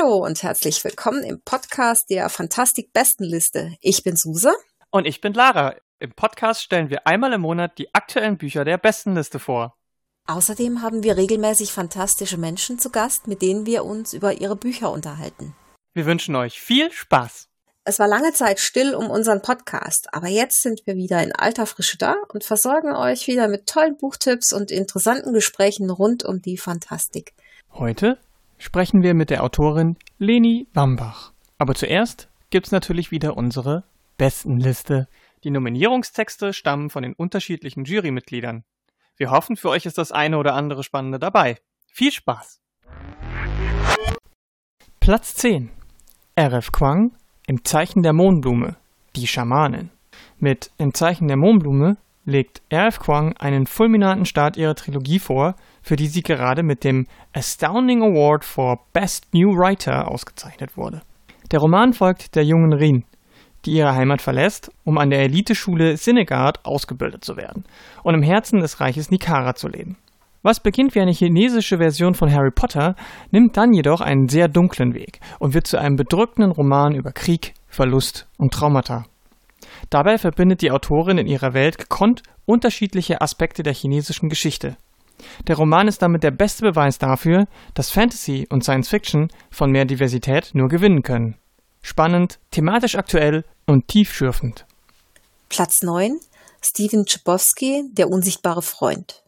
Hallo und herzlich willkommen im Podcast der Fantastik Bestenliste. Ich bin Suse. Und ich bin Lara. Im Podcast stellen wir einmal im Monat die aktuellen Bücher der Bestenliste vor. Außerdem haben wir regelmäßig fantastische Menschen zu Gast, mit denen wir uns über ihre Bücher unterhalten. Wir wünschen euch viel Spaß. Es war lange Zeit still um unseren Podcast, aber jetzt sind wir wieder in alter Frische da und versorgen euch wieder mit tollen Buchtipps und interessanten Gesprächen rund um die Fantastik. Heute sprechen wir mit der Autorin Leni Wambach. Aber zuerst gibt's natürlich wieder unsere Bestenliste. Die Nominierungstexte stammen von den unterschiedlichen Jurymitgliedern. Wir hoffen, für euch ist das eine oder andere Spannende dabei. Viel Spaß! Platz 10. R.F. Kwang im Zeichen der Mohnblume, die Schamanin. Mit Im Zeichen der Mohnblume legt R.F. Kwang einen fulminanten Start ihrer Trilogie vor, für die sie gerade mit dem Astounding Award for Best New Writer ausgezeichnet wurde. Der Roman folgt der jungen Rin, die ihre Heimat verlässt, um an der Eliteschule Sinegard ausgebildet zu werden und im Herzen des Reiches Nikara zu leben. Was beginnt wie eine chinesische Version von Harry Potter, nimmt dann jedoch einen sehr dunklen Weg und wird zu einem bedrückenden Roman über Krieg, Verlust und Traumata. Dabei verbindet die Autorin in ihrer Welt gekonnt unterschiedliche Aspekte der chinesischen Geschichte. Der Roman ist damit der beste Beweis dafür, dass Fantasy und Science Fiction von mehr Diversität nur gewinnen können. Spannend, thematisch aktuell und tiefschürfend. Platz 9 Steven Chbosky, Der unsichtbare Freund.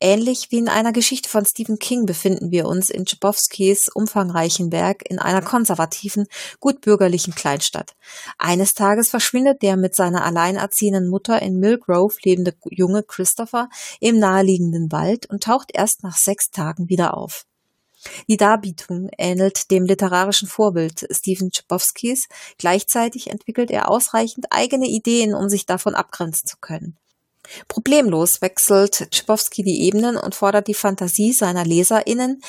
Ähnlich wie in einer Geschichte von Stephen King befinden wir uns in Tschabowskis umfangreichen Werk in einer konservativen, gutbürgerlichen Kleinstadt. Eines Tages verschwindet der mit seiner alleinerziehenden Mutter in Millgrove lebende junge Christopher im naheliegenden Wald und taucht erst nach sechs Tagen wieder auf. Die Darbietung ähnelt dem literarischen Vorbild Stephen Tschabowskis, gleichzeitig entwickelt er ausreichend eigene Ideen, um sich davon abgrenzen zu können. Problemlos wechselt Tschipowski die Ebenen und fordert die Fantasie seiner LeserInnen,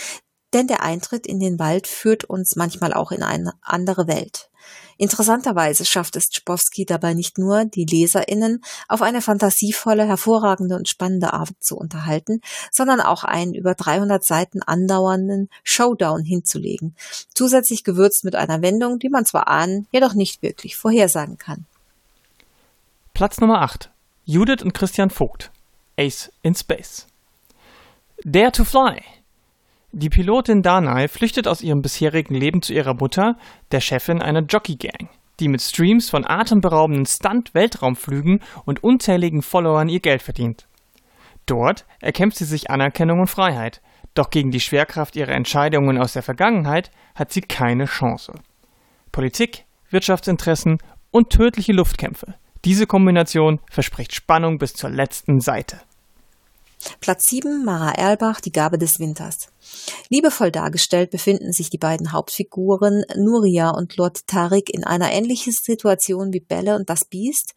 denn der Eintritt in den Wald führt uns manchmal auch in eine andere Welt. Interessanterweise schafft es Tschipowski dabei nicht nur, die LeserInnen auf eine fantasievolle, hervorragende und spannende Art zu unterhalten, sondern auch einen über 300 Seiten andauernden Showdown hinzulegen, zusätzlich gewürzt mit einer Wendung, die man zwar ahnen, jedoch nicht wirklich vorhersagen kann. Platz Nummer 8 Judith und Christian Vogt. Ace in Space. Dare to Fly. Die Pilotin Danai flüchtet aus ihrem bisherigen Leben zu ihrer Mutter, der Chefin einer Jockey-Gang, die mit Streams von atemberaubenden Stunt-Weltraumflügen und unzähligen Followern ihr Geld verdient. Dort erkämpft sie sich Anerkennung und Freiheit, doch gegen die Schwerkraft ihrer Entscheidungen aus der Vergangenheit hat sie keine Chance. Politik, Wirtschaftsinteressen und tödliche Luftkämpfe diese Kombination verspricht Spannung bis zur letzten Seite. Platz 7, Mara Erlbach, die Gabe des Winters. Liebevoll dargestellt befinden sich die beiden Hauptfiguren Nuria und Lord Tarik in einer ähnlichen Situation wie Belle und das Biest,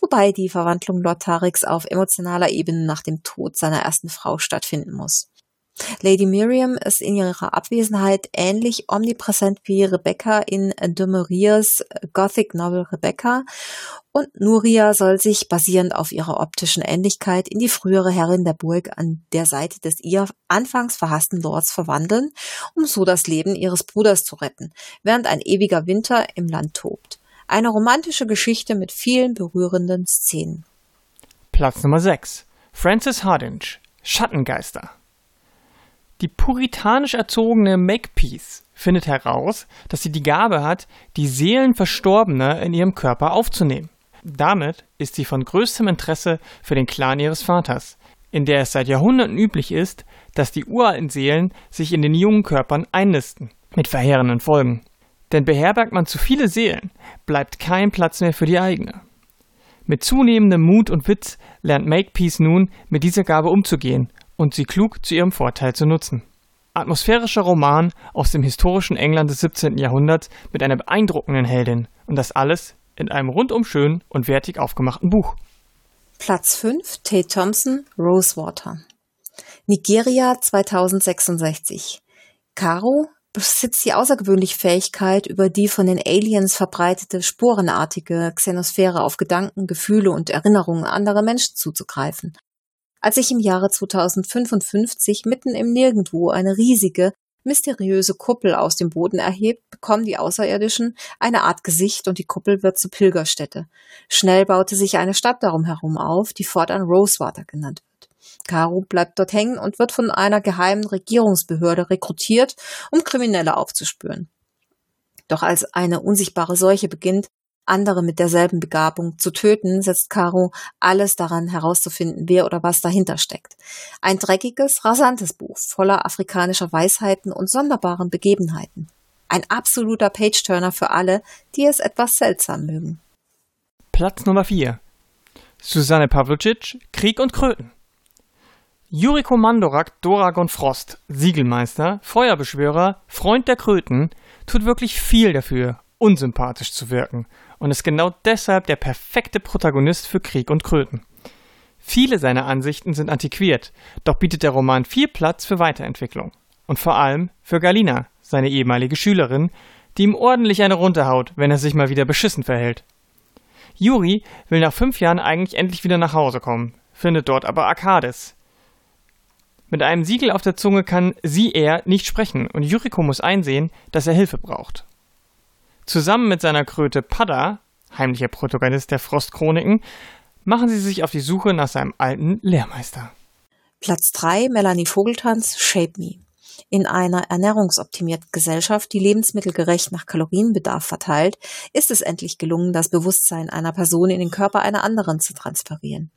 wobei die Verwandlung Lord Tariks auf emotionaler Ebene nach dem Tod seiner ersten Frau stattfinden muss. Lady Miriam ist in ihrer Abwesenheit ähnlich omnipräsent wie Rebecca in de Mauriers Gothic Novel Rebecca und Nuria soll sich basierend auf ihrer optischen Ähnlichkeit in die frühere Herrin der Burg an der Seite des ihr anfangs verhassten Lords verwandeln, um so das Leben ihres Bruders zu retten, während ein ewiger Winter im Land tobt. Eine romantische Geschichte mit vielen berührenden Szenen. Platz Nummer 6. Frances Hardinge Schattengeister die puritanisch erzogene Makepeace findet heraus, dass sie die Gabe hat, die Seelen Verstorbener in ihrem Körper aufzunehmen. Damit ist sie von größtem Interesse für den Clan ihres Vaters, in der es seit Jahrhunderten üblich ist, dass die uralten Seelen sich in den jungen Körpern einnisten, mit verheerenden Folgen. Denn beherbergt man zu viele Seelen, bleibt kein Platz mehr für die eigene. Mit zunehmendem Mut und Witz lernt Makepeace nun, mit dieser Gabe umzugehen und sie klug zu ihrem Vorteil zu nutzen. Atmosphärischer Roman aus dem historischen England des 17. Jahrhunderts mit einer beeindruckenden Heldin und das alles in einem rundum schön und wertig aufgemachten Buch. Platz 5 Tate Thompson Rosewater Nigeria 2066 Caro besitzt die außergewöhnliche Fähigkeit, über die von den Aliens verbreitete sporenartige Xenosphäre auf Gedanken, Gefühle und Erinnerungen anderer Menschen zuzugreifen als sich im Jahre 2055 mitten im Nirgendwo eine riesige, mysteriöse Kuppel aus dem Boden erhebt, bekommen die Außerirdischen eine Art Gesicht und die Kuppel wird zur Pilgerstätte. Schnell baute sich eine Stadt darum herum auf, die fortan Rosewater genannt wird. Caro bleibt dort hängen und wird von einer geheimen Regierungsbehörde rekrutiert, um Kriminelle aufzuspüren. Doch als eine unsichtbare Seuche beginnt, andere mit derselben Begabung zu töten, setzt Caro alles daran herauszufinden, wer oder was dahinter steckt. Ein dreckiges, rasantes Buch voller afrikanischer Weisheiten und sonderbaren Begebenheiten. Ein absoluter Page-Turner für alle, die es etwas seltsam mögen. Platz Nummer 4. Susanne Pavlicic, Krieg und Kröten. Juriko Mandorak, Doragon Frost, Siegelmeister, Feuerbeschwörer, Freund der Kröten, tut wirklich viel dafür, unsympathisch zu wirken und ist genau deshalb der perfekte Protagonist für Krieg und Kröten. Viele seiner Ansichten sind antiquiert, doch bietet der Roman viel Platz für Weiterentwicklung. Und vor allem für Galina, seine ehemalige Schülerin, die ihm ordentlich eine runterhaut, wenn er sich mal wieder beschissen verhält. Juri will nach fünf Jahren eigentlich endlich wieder nach Hause kommen, findet dort aber Arkades. Mit einem Siegel auf der Zunge kann sie er nicht sprechen und Yuriko muss einsehen, dass er Hilfe braucht. Zusammen mit seiner Kröte Padda, heimlicher Protagonist der Frostchroniken, machen sie sich auf die Suche nach seinem alten Lehrmeister. Platz 3 Melanie Vogeltanz Shape Me. In einer ernährungsoptimierten Gesellschaft, die Lebensmittel gerecht nach Kalorienbedarf verteilt, ist es endlich gelungen, das Bewusstsein einer Person in den Körper einer anderen zu transferieren.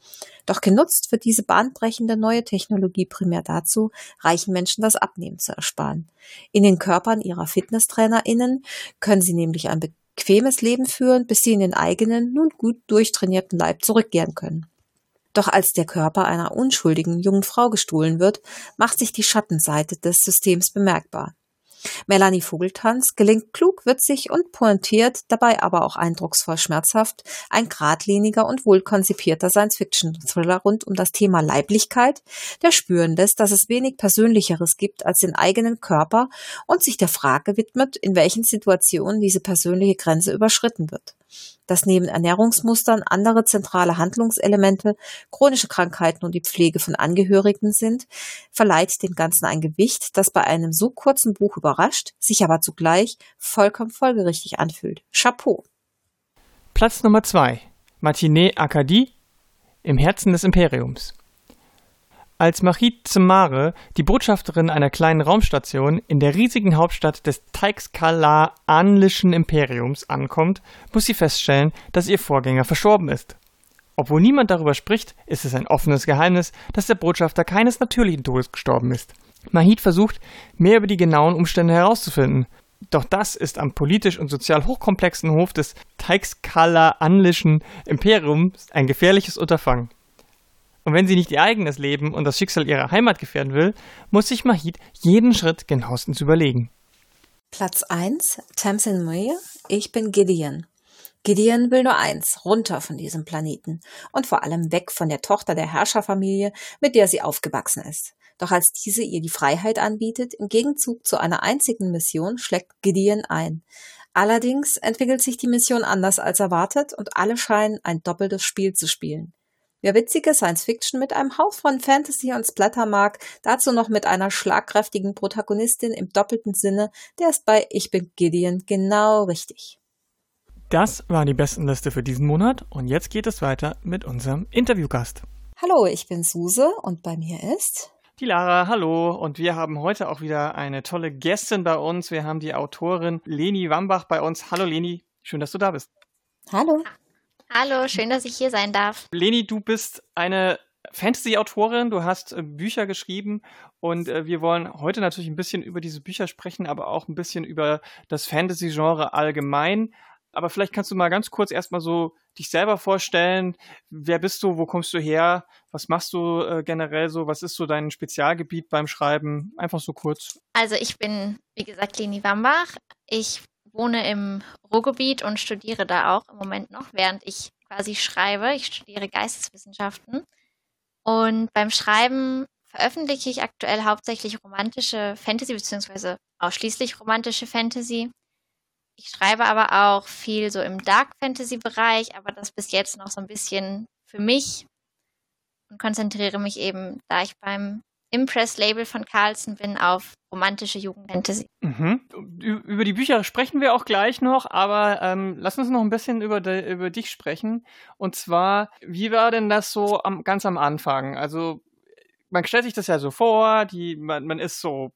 Doch genutzt wird diese bahnbrechende neue Technologie primär dazu, reichen Menschen das Abnehmen zu ersparen. In den Körpern ihrer FitnesstrainerInnen können sie nämlich ein bequemes Leben führen, bis sie in den eigenen, nun gut durchtrainierten Leib zurückkehren können. Doch als der Körper einer unschuldigen jungen Frau gestohlen wird, macht sich die Schattenseite des Systems bemerkbar. Melanie Vogeltanz gelingt klug, witzig und pointiert, dabei aber auch eindrucksvoll schmerzhaft, ein geradliniger und wohl konzipierter Science-Fiction-Thriller rund um das Thema Leiblichkeit, der spüren lässt, dass es wenig Persönlicheres gibt als den eigenen Körper und sich der Frage widmet, in welchen Situationen diese persönliche Grenze überschritten wird dass neben Ernährungsmustern andere zentrale Handlungselemente chronische Krankheiten und die Pflege von Angehörigen sind, verleiht dem Ganzen ein Gewicht, das bei einem so kurzen Buch überrascht, sich aber zugleich vollkommen folgerichtig anfühlt. Chapeau. Platz Nummer 2. Matinee Akadi im Herzen des Imperiums. Als Machit Zemare, die Botschafterin einer kleinen Raumstation in der riesigen Hauptstadt des Teixkalaanlischen Imperiums ankommt, muss sie feststellen, dass ihr Vorgänger verstorben ist. Obwohl niemand darüber spricht, ist es ein offenes Geheimnis, dass der Botschafter keines natürlichen Todes gestorben ist. Mahit versucht, mehr über die genauen Umstände herauszufinden. Doch das ist am politisch und sozial hochkomplexen Hof des Teixkalaanlischen Imperiums ein gefährliches Unterfangen. Und wenn sie nicht ihr eigenes Leben und das Schicksal ihrer Heimat gefährden will, muss sich Mahid jeden Schritt genauestens überlegen. Platz 1, Tamsin Muir, ich bin Gideon. Gideon will nur eins, runter von diesem Planeten und vor allem weg von der Tochter der Herrscherfamilie, mit der sie aufgewachsen ist. Doch als diese ihr die Freiheit anbietet, im Gegenzug zu einer einzigen Mission, schlägt Gideon ein. Allerdings entwickelt sich die Mission anders als erwartet und alle scheinen ein doppeltes Spiel zu spielen. Wer witzige Science-Fiction mit einem Hauch von Fantasy und Splatter mag, dazu noch mit einer schlagkräftigen Protagonistin im doppelten Sinne, der ist bei Ich bin Gideon genau richtig. Das war die besten Liste für diesen Monat und jetzt geht es weiter mit unserem Interviewgast. Hallo, ich bin Suse und bei mir ist die Lara, hallo. Und wir haben heute auch wieder eine tolle Gästin bei uns. Wir haben die Autorin Leni Wambach bei uns. Hallo Leni, schön, dass du da bist. Hallo. Hallo, schön, dass ich hier sein darf. Leni, du bist eine Fantasy-Autorin, du hast äh, Bücher geschrieben und äh, wir wollen heute natürlich ein bisschen über diese Bücher sprechen, aber auch ein bisschen über das Fantasy-Genre allgemein. Aber vielleicht kannst du mal ganz kurz erstmal so dich selber vorstellen. Wer bist du? Wo kommst du her? Was machst du äh, generell so? Was ist so dein Spezialgebiet beim Schreiben? Einfach so kurz. Also ich bin, wie gesagt, Leni Wambach. Ich wohne im Ruhrgebiet und studiere da auch im Moment noch, während ich quasi schreibe. Ich studiere Geisteswissenschaften. Und beim Schreiben veröffentliche ich aktuell hauptsächlich romantische Fantasy, beziehungsweise ausschließlich romantische Fantasy. Ich schreibe aber auch viel so im Dark Fantasy Bereich, aber das bis jetzt noch so ein bisschen für mich und konzentriere mich eben, da ich beim Impress-Label von Carlsen bin auf romantische Jugendfantasy. Mhm. Über die Bücher sprechen wir auch gleich noch, aber ähm, lass uns noch ein bisschen über, de, über dich sprechen. Und zwar, wie war denn das so am, ganz am Anfang? Also man stellt sich das ja so vor, die, man, man ist so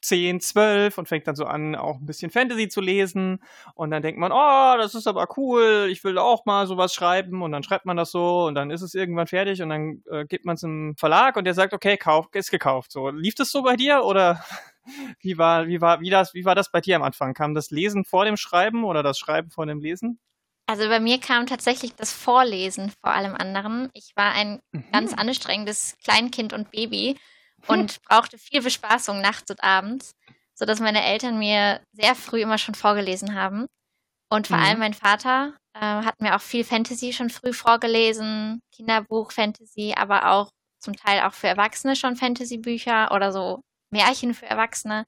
10, 12 und fängt dann so an, auch ein bisschen Fantasy zu lesen. Und dann denkt man, oh, das ist aber cool, ich will auch mal sowas schreiben. Und dann schreibt man das so und dann ist es irgendwann fertig und dann äh, gibt man es im Verlag und der sagt, okay, kauf, ist gekauft. So, lief das so bei dir oder wie war, wie war, wie das, wie war das bei dir am Anfang? Kam das Lesen vor dem Schreiben oder das Schreiben vor dem Lesen? Also bei mir kam tatsächlich das Vorlesen vor allem anderen. Ich war ein mhm. ganz anstrengendes Kleinkind und Baby und brauchte viel Bespaßung nachts und abends, sodass meine Eltern mir sehr früh immer schon vorgelesen haben. Und vor mhm. allem mein Vater äh, hat mir auch viel Fantasy schon früh vorgelesen, Kinderbuch, Fantasy, aber auch zum Teil auch für Erwachsene schon Fantasy-Bücher oder so Märchen für Erwachsene.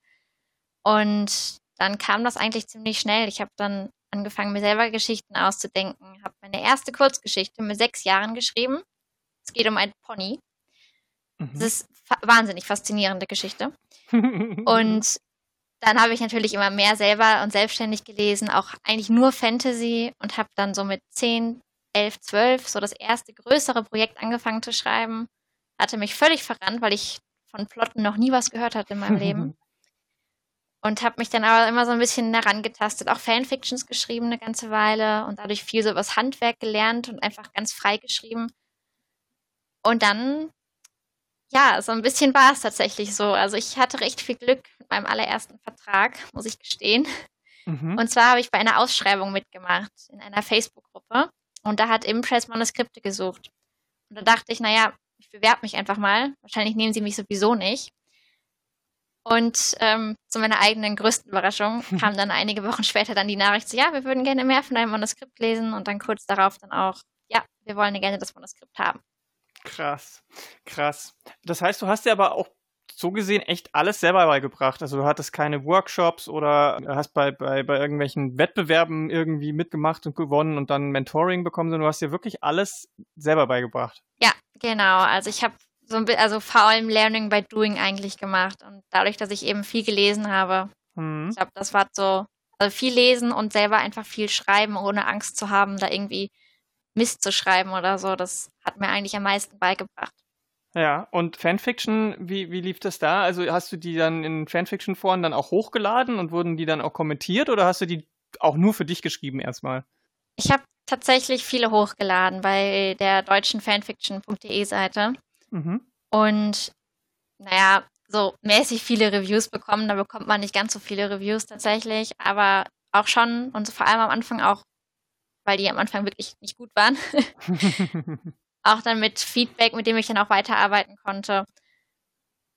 Und dann kam das eigentlich ziemlich schnell. Ich habe dann angefangen, mir selber Geschichten auszudenken, habe meine erste Kurzgeschichte mit sechs Jahren geschrieben. Es geht um ein Pony. Mhm. Das ist fa wahnsinnig faszinierende Geschichte. und dann habe ich natürlich immer mehr selber und selbstständig gelesen, auch eigentlich nur Fantasy und habe dann so mit 10, 11, 12 so das erste größere Projekt angefangen zu schreiben. Hatte mich völlig verrannt, weil ich von Plotten noch nie was gehört hatte in meinem Leben. Und habe mich dann aber immer so ein bisschen herangetastet, auch Fanfictions geschrieben eine ganze Weile und dadurch viel so was Handwerk gelernt und einfach ganz frei geschrieben. Und dann ja, so ein bisschen war es tatsächlich so. Also ich hatte recht viel Glück mit meinem allerersten Vertrag, muss ich gestehen. Mhm. Und zwar habe ich bei einer Ausschreibung mitgemacht in einer Facebook-Gruppe und da hat Impress Manuskripte gesucht. Und da dachte ich, naja, ich bewerbe mich einfach mal. Wahrscheinlich nehmen sie mich sowieso nicht. Und ähm, zu meiner eigenen größten Überraschung kam dann einige Wochen später dann die Nachricht, so, ja, wir würden gerne mehr von deinem Manuskript lesen und dann kurz darauf dann auch, ja, wir wollen gerne das Manuskript haben. Krass, krass. Das heißt, du hast dir aber auch so gesehen echt alles selber beigebracht. Also du hattest keine Workshops oder hast bei, bei, bei irgendwelchen Wettbewerben irgendwie mitgemacht und gewonnen und dann Mentoring bekommen, sondern du hast dir wirklich alles selber beigebracht. Ja, genau. Also ich habe so ein bisschen, also vor allem Learning by Doing eigentlich gemacht. Und dadurch, dass ich eben viel gelesen habe, mhm. ich glaube, das war so, also viel lesen und selber einfach viel schreiben, ohne Angst zu haben, da irgendwie Mist zu schreiben oder so. Das hat mir eigentlich am meisten beigebracht. Ja, und Fanfiction, wie, wie lief das da? Also hast du die dann in Fanfiction-Foren dann auch hochgeladen und wurden die dann auch kommentiert oder hast du die auch nur für dich geschrieben erstmal? Ich habe tatsächlich viele hochgeladen bei der deutschen fanfiction.de Seite. Mhm. Und naja, so mäßig viele Reviews bekommen. Da bekommt man nicht ganz so viele Reviews tatsächlich, aber auch schon und vor allem am Anfang auch weil die am Anfang wirklich nicht gut waren. auch dann mit Feedback, mit dem ich dann auch weiterarbeiten konnte.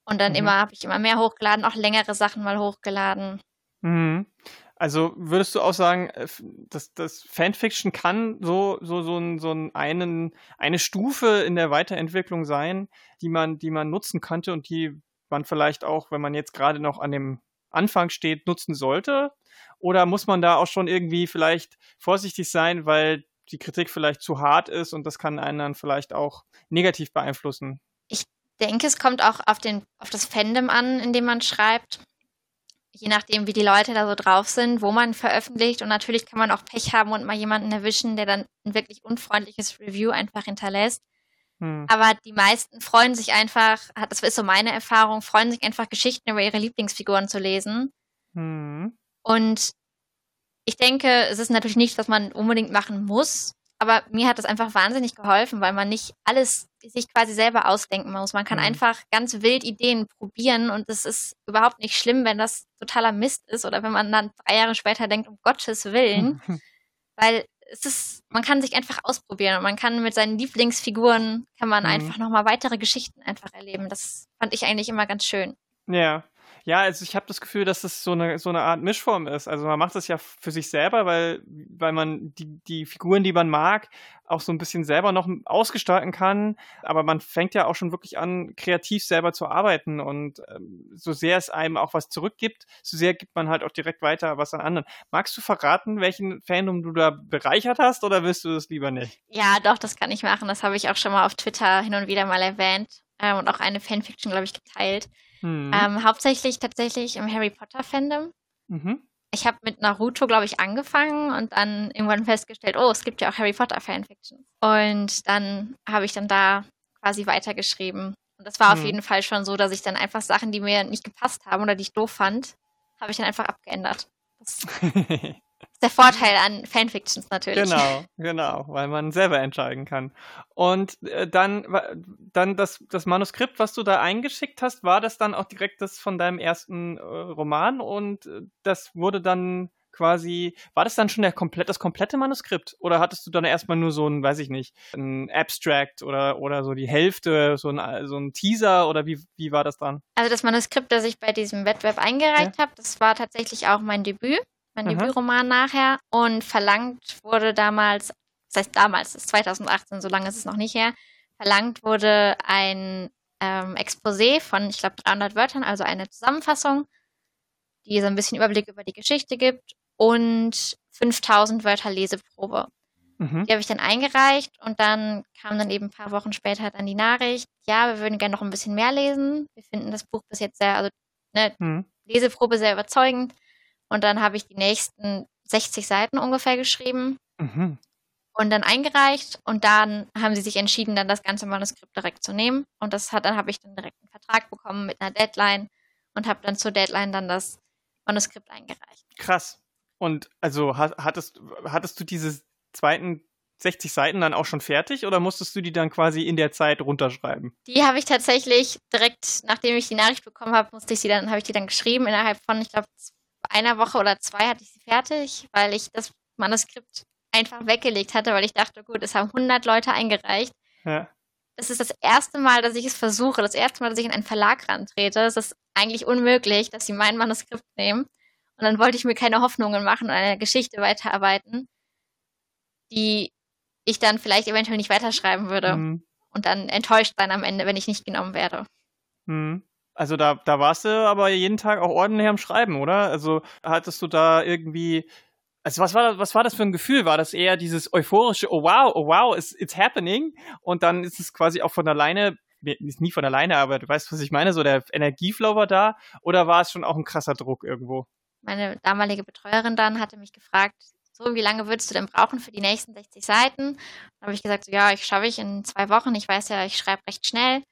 Und dann mhm. immer habe ich immer mehr hochgeladen, auch längere Sachen mal hochgeladen. Mhm. Also würdest du auch sagen, äh, dass das Fanfiction kann so so so, ein, so einen eine Stufe in der Weiterentwicklung sein, die man die man nutzen könnte und die man vielleicht auch, wenn man jetzt gerade noch an dem Anfang steht, nutzen sollte? Oder muss man da auch schon irgendwie vielleicht vorsichtig sein, weil die Kritik vielleicht zu hart ist und das kann einen dann vielleicht auch negativ beeinflussen? Ich denke, es kommt auch auf, den, auf das Fandom an, in dem man schreibt. Je nachdem, wie die Leute da so drauf sind, wo man veröffentlicht. Und natürlich kann man auch Pech haben und mal jemanden erwischen, der dann ein wirklich unfreundliches Review einfach hinterlässt. Hm. Aber die meisten freuen sich einfach, das ist so meine Erfahrung, freuen sich einfach Geschichten über ihre Lieblingsfiguren zu lesen. Hm. Und ich denke, es ist natürlich nicht, was man unbedingt machen muss, aber mir hat das einfach wahnsinnig geholfen, weil man nicht alles sich quasi selber ausdenken muss. Man kann mhm. einfach ganz wild Ideen probieren und es ist überhaupt nicht schlimm, wenn das totaler Mist ist oder wenn man dann drei Jahre später denkt, um Gottes Willen, weil es ist, man kann sich einfach ausprobieren und man kann mit seinen Lieblingsfiguren kann man mhm. einfach nochmal weitere Geschichten einfach erleben. Das fand ich eigentlich immer ganz schön. Ja, ja, also ich habe das Gefühl, dass das so eine so eine Art Mischform ist. Also man macht das ja für sich selber, weil weil man die die Figuren, die man mag, auch so ein bisschen selber noch ausgestalten kann. Aber man fängt ja auch schon wirklich an, kreativ selber zu arbeiten und ähm, so sehr es einem auch was zurückgibt, so sehr gibt man halt auch direkt weiter was an anderen. Magst du verraten, welchen Fandom du da bereichert hast, oder willst du das lieber nicht? Ja, doch, das kann ich machen. Das habe ich auch schon mal auf Twitter hin und wieder mal erwähnt. ähm, und auch eine Fanfiction, glaube ich, geteilt. Mhm. Ähm, hauptsächlich tatsächlich im Harry Potter Fandom. Mhm. Ich habe mit Naruto, glaube ich, angefangen und dann irgendwann festgestellt, oh, es gibt ja auch Harry Potter Fanfictions. Und dann habe ich dann da quasi weitergeschrieben. Und das war mhm. auf jeden Fall schon so, dass ich dann einfach Sachen, die mir nicht gepasst haben oder die ich doof fand, habe ich dann einfach abgeändert. Das der Vorteil an Fanfictions natürlich. Genau, genau, weil man selber entscheiden kann. Und äh, dann, dann das, das Manuskript, was du da eingeschickt hast, war das dann auch direkt das von deinem ersten äh, Roman und äh, das wurde dann quasi, war das dann schon der komplett, das komplette Manuskript? Oder hattest du dann erstmal nur so ein, weiß ich nicht, ein Abstract oder, oder so die Hälfte, so ein, so ein Teaser oder wie, wie war das dann? Also das Manuskript, das ich bei diesem Wettbewerb eingereicht ja. habe, das war tatsächlich auch mein Debüt, mein Aha. Debütroman nachher und verlangt wurde damals, das heißt damals, das ist 2018, so lange ist es noch nicht her, verlangt wurde ein ähm, Exposé von, ich glaube, 300 Wörtern, also eine Zusammenfassung, die so ein bisschen Überblick über die Geschichte gibt und 5000 Wörter Leseprobe. Mhm. Die habe ich dann eingereicht und dann kam dann eben ein paar Wochen später dann die Nachricht, ja, wir würden gerne noch ein bisschen mehr lesen. Wir finden das Buch bis jetzt sehr, also ne, mhm. Leseprobe sehr überzeugend. Und dann habe ich die nächsten 60 Seiten ungefähr geschrieben mhm. und dann eingereicht und dann haben sie sich entschieden, dann das ganze Manuskript direkt zu nehmen. Und das hat, dann habe ich dann direkt einen Vertrag bekommen mit einer Deadline und habe dann zur Deadline dann das Manuskript eingereicht. Krass. Und also hattest, hattest du diese zweiten 60 Seiten dann auch schon fertig oder musstest du die dann quasi in der Zeit runterschreiben? Die habe ich tatsächlich direkt, nachdem ich die Nachricht bekommen habe, musste ich sie dann, habe ich die dann geschrieben. Innerhalb von, ich glaube, einer Woche oder zwei hatte ich sie fertig, weil ich das Manuskript einfach weggelegt hatte, weil ich dachte, gut, es haben 100 Leute eingereicht. Ja. Das ist das erste Mal, dass ich es versuche, das erste Mal, dass ich in einen Verlag rantrete. Es ist eigentlich unmöglich, dass sie mein Manuskript nehmen. Und dann wollte ich mir keine Hoffnungen machen und eine Geschichte weiterarbeiten, die ich dann vielleicht eventuell nicht weiterschreiben würde. Mhm. Und dann enttäuscht sein am Ende, wenn ich nicht genommen werde. Mhm. Also da, da warst du aber jeden Tag auch ordentlich am Schreiben, oder? Also hattest du da irgendwie also was war, das, was war das für ein Gefühl? War das eher dieses euphorische, oh wow, oh wow, it's, it's happening? Und dann ist es quasi auch von alleine, ist nie von alleine, aber du weißt, was ich meine, so der Energieflow war da? Oder war es schon auch ein krasser Druck irgendwo? Meine damalige Betreuerin dann hatte mich gefragt, so, wie lange würdest du denn brauchen für die nächsten 60 Seiten? Dann habe ich gesagt, so, ja, ich schaffe ich in zwei Wochen. Ich weiß ja, ich schreibe recht schnell.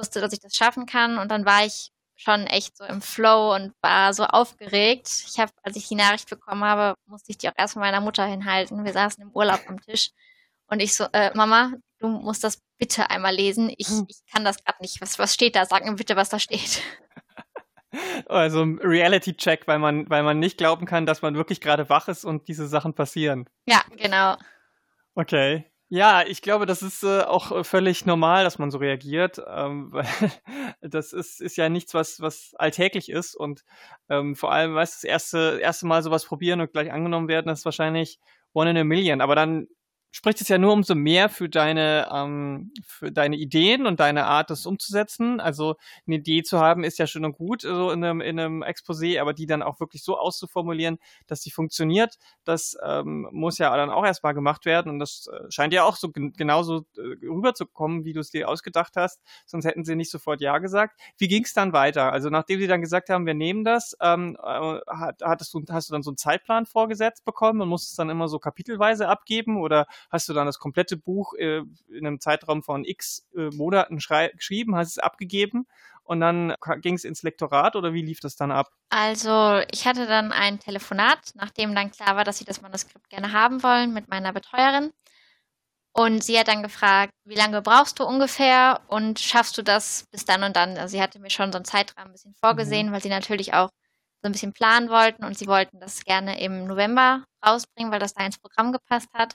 Ich wusste, dass ich das schaffen kann. Und dann war ich schon echt so im Flow und war so aufgeregt. Ich habe, als ich die Nachricht bekommen habe, musste ich die auch erst von meiner Mutter hinhalten. Wir saßen im Urlaub am Tisch und ich so, äh, Mama, du musst das bitte einmal lesen. Ich, hm. ich kann das gerade nicht. Was, was steht da? Sag mir bitte, was da steht. Also ein Reality-Check, weil man, weil man nicht glauben kann, dass man wirklich gerade wach ist und diese Sachen passieren. Ja, genau. Okay. Ja, ich glaube, das ist äh, auch äh, völlig normal, dass man so reagiert, ähm, weil das ist, ist ja nichts, was, was alltäglich ist und ähm, vor allem, weißt du, das erste, erste Mal sowas probieren und gleich angenommen werden, das ist wahrscheinlich one in a million. Aber dann spricht es ja nur umso mehr für deine, ähm, für deine Ideen und deine Art, das umzusetzen. Also eine Idee zu haben, ist ja schön und gut, so in einem, in einem Exposé, aber die dann auch wirklich so auszuformulieren, dass sie funktioniert, das ähm, muss ja dann auch erstmal gemacht werden. Und das äh, scheint ja auch so genauso äh, rüberzukommen, wie du es dir ausgedacht hast. Sonst hätten sie nicht sofort Ja gesagt. Wie ging es dann weiter? Also nachdem sie dann gesagt haben, wir nehmen das, ähm, äh, hattest du, hast du dann so einen Zeitplan vorgesetzt bekommen und musstest dann immer so kapitelweise abgeben oder hast du dann das komplette Buch äh, in einem Zeitraum von x äh, Monaten geschrieben, hast es abgegeben und dann ging es ins Lektorat oder wie lief das dann ab? Also ich hatte dann ein Telefonat, nachdem dann klar war, dass sie das Manuskript gerne haben wollen mit meiner Betreuerin. Und sie hat dann gefragt, wie lange brauchst du ungefähr und schaffst du das bis dann und dann? Also sie hatte mir schon so einen Zeitrahmen ein bisschen vorgesehen, mhm. weil sie natürlich auch so ein bisschen planen wollten und sie wollten das gerne im November rausbringen, weil das da ins Programm gepasst hat.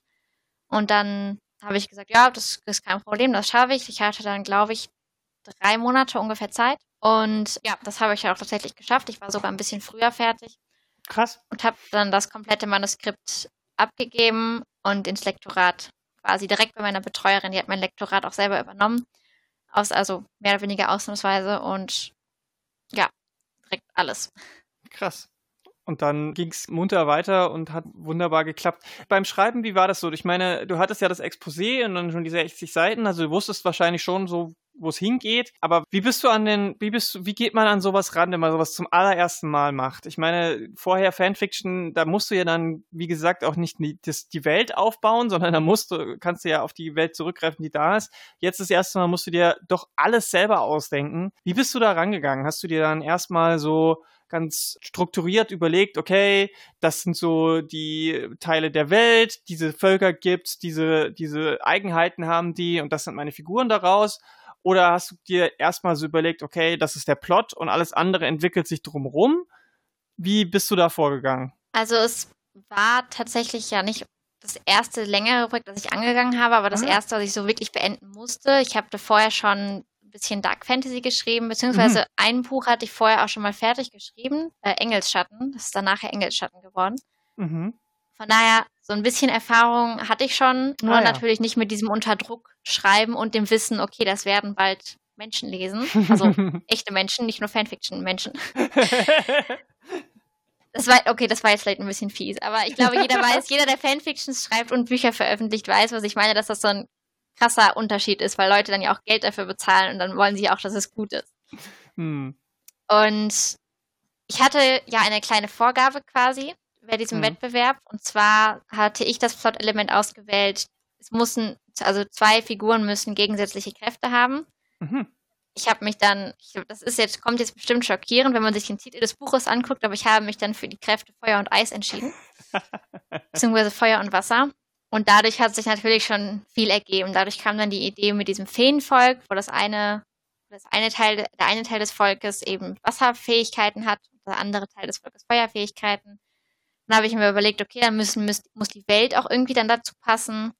Und dann habe ich gesagt, ja, das ist kein Problem, das schaffe ich. Ich hatte dann, glaube ich, drei Monate ungefähr Zeit. Und ja, das habe ich auch tatsächlich geschafft. Ich war sogar ein bisschen früher fertig. Krass. Und habe dann das komplette Manuskript abgegeben und ins Lektorat quasi direkt bei meiner Betreuerin. Die hat mein Lektorat auch selber übernommen. Aus, also mehr oder weniger ausnahmsweise und ja, direkt alles. Krass. Und dann ging es munter weiter und hat wunderbar geklappt. Beim Schreiben, wie war das so? Ich meine, du hattest ja das Exposé und dann schon diese 60 Seiten, also du wusstest wahrscheinlich schon so, wo es hingeht. Aber wie bist du an den, wie bist du, wie geht man an sowas ran, wenn man sowas zum allerersten Mal macht? Ich meine, vorher Fanfiction, da musst du ja dann, wie gesagt, auch nicht die, das, die Welt aufbauen, sondern da musst du, kannst du ja auf die Welt zurückgreifen, die da ist. Jetzt das erste Mal musst du dir doch alles selber ausdenken. Wie bist du da rangegangen? Hast du dir dann erstmal so ganz strukturiert überlegt, okay, das sind so die Teile der Welt, diese Völker gibt's, diese, diese Eigenheiten haben die und das sind meine Figuren daraus? Oder hast du dir erstmal so überlegt, okay, das ist der Plot und alles andere entwickelt sich drumherum? Wie bist du da vorgegangen? Also es war tatsächlich ja nicht das erste längere Projekt, das ich angegangen habe, aber das ah. erste, was ich so wirklich beenden musste. Ich habe vorher schon bisschen Dark Fantasy geschrieben, beziehungsweise mhm. ein Buch hatte ich vorher auch schon mal fertig geschrieben, äh, Engelsschatten. Das ist dann nachher Engelsschatten geworden. Mhm. Von daher, so ein bisschen Erfahrung hatte ich schon, nur ah, ja. natürlich nicht mit diesem Unterdruck schreiben und dem Wissen, okay, das werden bald Menschen lesen. Also echte Menschen, nicht nur Fanfiction-Menschen. Das war, okay, das war jetzt vielleicht ein bisschen fies, aber ich glaube, jeder weiß, jeder, der Fanfictions schreibt und Bücher veröffentlicht, weiß, was ich meine, dass das so ein krasser Unterschied ist, weil Leute dann ja auch Geld dafür bezahlen und dann wollen sie auch, dass es gut ist. Hm. Und ich hatte ja eine kleine Vorgabe quasi bei diesem mhm. Wettbewerb. Und zwar hatte ich das Plot-Element ausgewählt. Es mussten, also zwei Figuren müssen gegensätzliche Kräfte haben. Mhm. Ich habe mich dann, ich, das ist jetzt, kommt jetzt bestimmt schockierend, wenn man sich den Titel des Buches anguckt, aber ich habe mich dann für die Kräfte Feuer und Eis entschieden. beziehungsweise Feuer und Wasser. Und dadurch hat sich natürlich schon viel ergeben. Dadurch kam dann die Idee mit diesem Feenvolk, wo das eine, das eine Teil, der eine Teil des Volkes eben Wasserfähigkeiten hat, der andere Teil des Volkes Feuerfähigkeiten. Dann habe ich mir überlegt, okay, dann müssen, muss, muss die Welt auch irgendwie dann dazu passen.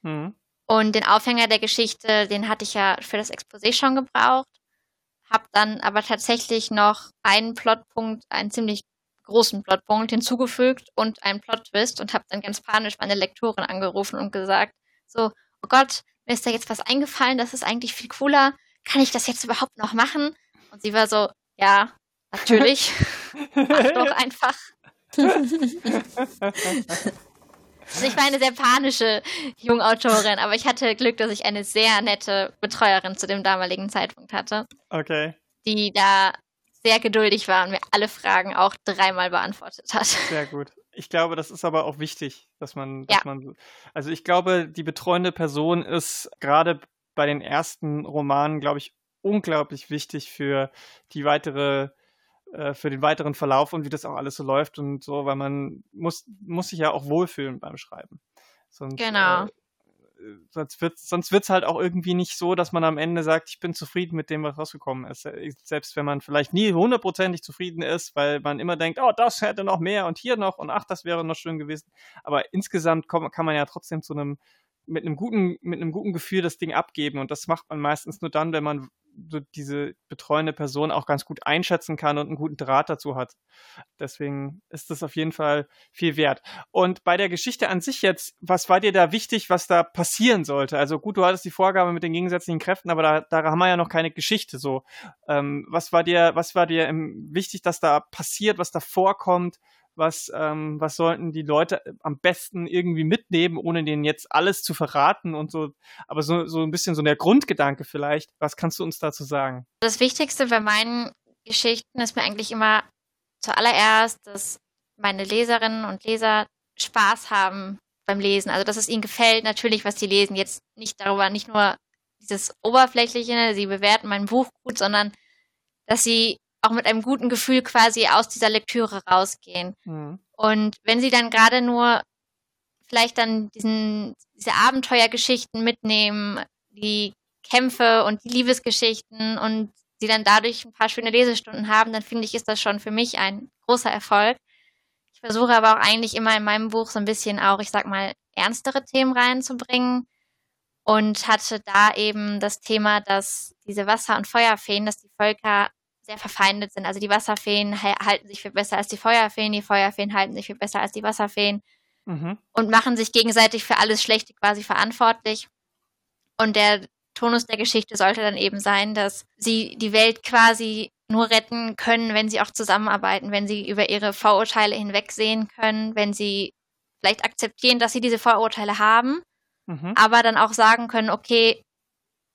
Mhm. Und den Aufhänger der Geschichte, den hatte ich ja für das Exposé schon gebraucht. Hab dann aber tatsächlich noch einen Plotpunkt, einen ziemlich großen Plotpunkt hinzugefügt und einen Plot-Twist und habe dann ganz panisch meine Lektorin angerufen und gesagt, so, oh Gott, mir ist da jetzt was eingefallen, das ist eigentlich viel cooler. Kann ich das jetzt überhaupt noch machen? Und sie war so, ja, natürlich. Mach doch einfach. Also ich war eine sehr panische Jungautorin, aber ich hatte Glück, dass ich eine sehr nette Betreuerin zu dem damaligen Zeitpunkt hatte. Okay. Die da sehr geduldig war und mir alle Fragen auch dreimal beantwortet hat. Sehr gut. Ich glaube, das ist aber auch wichtig, dass man, dass ja. man, also ich glaube, die betreuende Person ist gerade bei den ersten Romanen, glaube ich, unglaublich wichtig für die weitere äh, für den weiteren Verlauf und wie das auch alles so läuft und so, weil man muss, muss sich ja auch wohlfühlen beim Schreiben. Sonst, genau. Äh, sonst wird es sonst wird's halt auch irgendwie nicht so, dass man am Ende sagt, ich bin zufrieden mit dem, was rausgekommen ist. Selbst wenn man vielleicht nie hundertprozentig zufrieden ist, weil man immer denkt, oh, das hätte noch mehr und hier noch und ach, das wäre noch schön gewesen. Aber insgesamt kann man ja trotzdem zu einem mit einem guten, mit einem guten Gefühl das Ding abgeben. Und das macht man meistens nur dann, wenn man so diese betreuende Person auch ganz gut einschätzen kann und einen guten Draht dazu hat. Deswegen ist das auf jeden Fall viel wert. Und bei der Geschichte an sich jetzt, was war dir da wichtig, was da passieren sollte? Also gut, du hattest die Vorgabe mit den gegensätzlichen Kräften, aber da, da haben wir ja noch keine Geschichte so. Ähm, was war dir, was war dir wichtig, dass da passiert, was da vorkommt? Was, ähm, was sollten die Leute äh, am besten irgendwie mitnehmen, ohne denen jetzt alles zu verraten und so, aber so, so ein bisschen so der Grundgedanke vielleicht. Was kannst du uns dazu sagen? Das Wichtigste bei meinen Geschichten ist mir eigentlich immer zuallererst, dass meine Leserinnen und Leser Spaß haben beim Lesen. Also, dass es ihnen gefällt, natürlich, was sie lesen. Jetzt nicht darüber, nicht nur dieses Oberflächliche, sie bewerten mein Buch gut, sondern dass sie auch mit einem guten Gefühl quasi aus dieser Lektüre rausgehen. Mhm. Und wenn sie dann gerade nur vielleicht dann diesen, diese Abenteuergeschichten mitnehmen, die Kämpfe und die Liebesgeschichten und sie dann dadurch ein paar schöne Lesestunden haben, dann finde ich, ist das schon für mich ein großer Erfolg. Ich versuche aber auch eigentlich immer in meinem Buch so ein bisschen auch, ich sag mal, ernstere Themen reinzubringen und hatte da eben das Thema, dass diese Wasser- und Feuerfeen, dass die Völker sehr verfeindet sind. Also die Wasserfeen halten sich viel besser als die Feuerfeen, die Feuerfeen halten sich viel besser als die Wasserfeen mhm. und machen sich gegenseitig für alles Schlechte quasi verantwortlich. Und der Tonus der Geschichte sollte dann eben sein, dass sie die Welt quasi nur retten können, wenn sie auch zusammenarbeiten, wenn sie über ihre Vorurteile hinwegsehen können, wenn sie vielleicht akzeptieren, dass sie diese Vorurteile haben, mhm. aber dann auch sagen können, okay,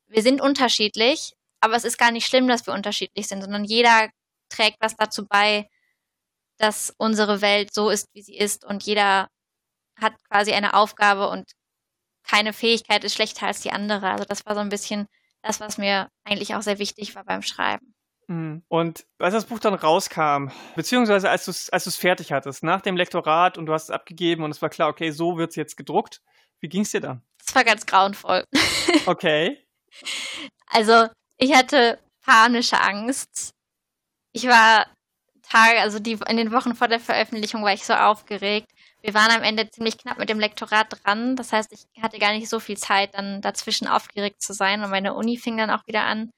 wir sind unterschiedlich, aber es ist gar nicht schlimm, dass wir unterschiedlich sind, sondern jeder trägt was dazu bei, dass unsere Welt so ist, wie sie ist und jeder hat quasi eine Aufgabe und keine Fähigkeit ist schlechter als die andere. Also das war so ein bisschen das, was mir eigentlich auch sehr wichtig war beim Schreiben. Mhm. Und als das Buch dann rauskam, beziehungsweise als du es als fertig hattest, nach dem Lektorat und du hast es abgegeben und es war klar, okay, so wird es jetzt gedruckt, wie ging es dir dann? Es war ganz grauenvoll. Okay. also ich hatte panische Angst. Ich war Tage, also die in den Wochen vor der Veröffentlichung war ich so aufgeregt. Wir waren am Ende ziemlich knapp mit dem Lektorat dran. Das heißt, ich hatte gar nicht so viel Zeit, dann dazwischen aufgeregt zu sein. Und meine Uni fing dann auch wieder an.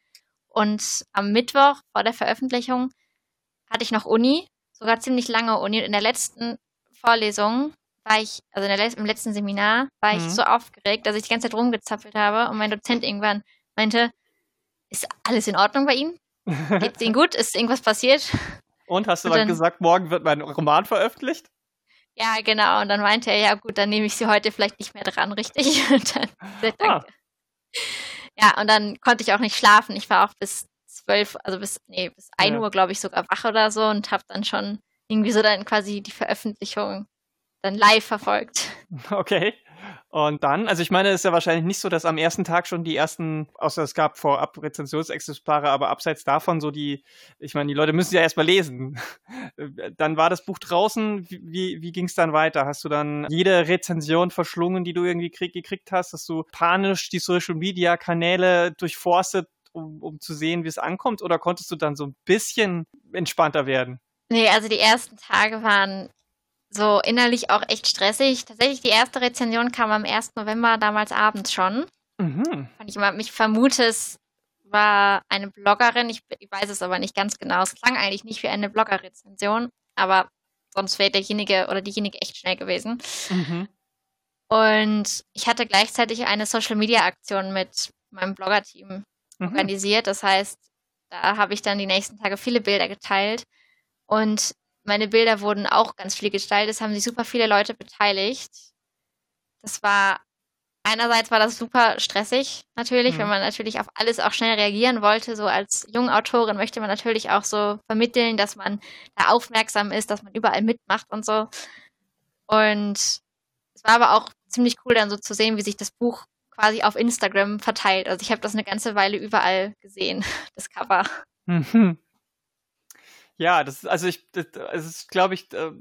Und am Mittwoch vor der Veröffentlichung hatte ich noch Uni, sogar ziemlich lange Uni. Und in der letzten Vorlesung war ich, also der, im letzten Seminar, war ich mhm. so aufgeregt, dass ich die ganze Zeit rumgezappelt habe und mein Dozent irgendwann meinte, ist alles in Ordnung bei Ihnen? Geht's Ihnen gut? Ist irgendwas passiert? Und hast du und dann, dann gesagt, morgen wird mein Roman veröffentlicht? Ja, genau. Und dann meinte er, ja gut, dann nehme ich sie heute vielleicht nicht mehr dran, richtig? Und dann. Ah. Ja, und dann konnte ich auch nicht schlafen. Ich war auch bis zwölf, also bis, nee, bis ein ja. Uhr, glaube ich, sogar wach oder so und habe dann schon irgendwie so dann quasi die Veröffentlichung dann live verfolgt. Okay. Und dann, also ich meine, es ist ja wahrscheinlich nicht so, dass am ersten Tag schon die ersten, außer es gab vorab Rezensionsexemplare, aber abseits davon so die, ich meine, die Leute müssen ja erstmal lesen. Dann war das Buch draußen. Wie, wie ging es dann weiter? Hast du dann jede Rezension verschlungen, die du irgendwie krieg, gekriegt hast? Hast du panisch die Social Media Kanäle durchforstet, um, um zu sehen, wie es ankommt? Oder konntest du dann so ein bisschen entspannter werden? Nee, also die ersten Tage waren so innerlich auch echt stressig. Tatsächlich, die erste Rezension kam am 1. November, damals abends schon. Mhm. Und ich, ich vermute, es war eine Bloggerin. Ich, ich, weiß es aber nicht ganz genau. Es klang eigentlich nicht wie eine Blogger-Rezension, aber sonst wäre derjenige oder diejenige echt schnell gewesen. Mhm. Und ich hatte gleichzeitig eine Social-Media-Aktion mit meinem Blogger-Team mhm. organisiert. Das heißt, da habe ich dann die nächsten Tage viele Bilder geteilt. Und meine Bilder wurden auch ganz viel gestaltet. Es haben sich super viele Leute beteiligt. Das war einerseits war das super stressig natürlich, mhm. wenn man natürlich auf alles auch schnell reagieren wollte. So als junge Autorin möchte man natürlich auch so vermitteln, dass man da aufmerksam ist, dass man überall mitmacht und so. Und es war aber auch ziemlich cool dann so zu sehen, wie sich das Buch quasi auf Instagram verteilt. Also ich habe das eine ganze Weile überall gesehen, das Cover. Mhm. Ja, das ist, also ich, es ist, glaube ich, äh,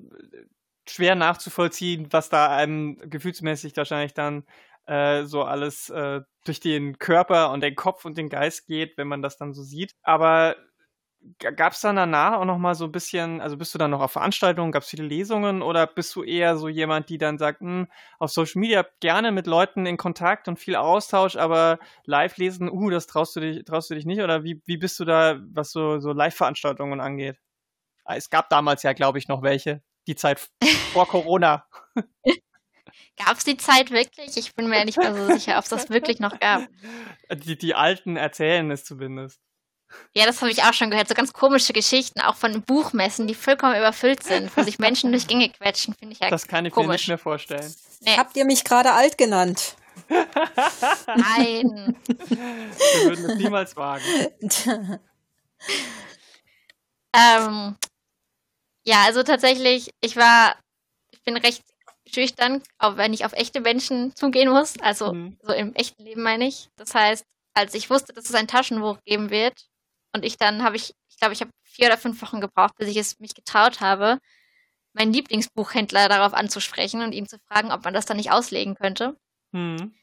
schwer nachzuvollziehen, was da einem gefühlsmäßig wahrscheinlich dann äh, so alles äh, durch den Körper und den Kopf und den Geist geht, wenn man das dann so sieht. Aber gab es dann danach auch noch mal so ein bisschen, also bist du dann noch auf Veranstaltungen, gab es viele Lesungen oder bist du eher so jemand, die dann sagt, hm, auf Social Media gerne mit Leuten in Kontakt und viel Austausch, aber live lesen, uh, das traust du dich, traust du dich nicht? Oder wie, wie bist du da, was so, so Live-Veranstaltungen angeht? Es gab damals ja, glaube ich, noch welche. Die Zeit vor Corona. Gab es die Zeit wirklich? Ich bin mir nicht mehr so sicher, ob es das wirklich noch gab. Die, die Alten erzählen es zumindest. Ja, das habe ich auch schon gehört. So ganz komische Geschichten, auch von Buchmessen, die vollkommen überfüllt sind, wo sich Menschen durch Gänge quetschen, finde ich ja Das kann ich komisch. mir nicht mehr vorstellen. Nee. Habt ihr mich gerade alt genannt? Nein. Wir würden es niemals wagen. ähm, ja, also tatsächlich, ich war, ich bin recht schüchtern, auch wenn ich auf echte Menschen zugehen muss. Also mhm. so im echten Leben meine ich. Das heißt, als ich wusste, dass es ein Taschenbuch geben wird und ich dann habe ich, ich glaube, ich habe vier oder fünf Wochen gebraucht, bis ich es mich getraut habe, meinen Lieblingsbuchhändler darauf anzusprechen und ihm zu fragen, ob man das dann nicht auslegen könnte. Mhm.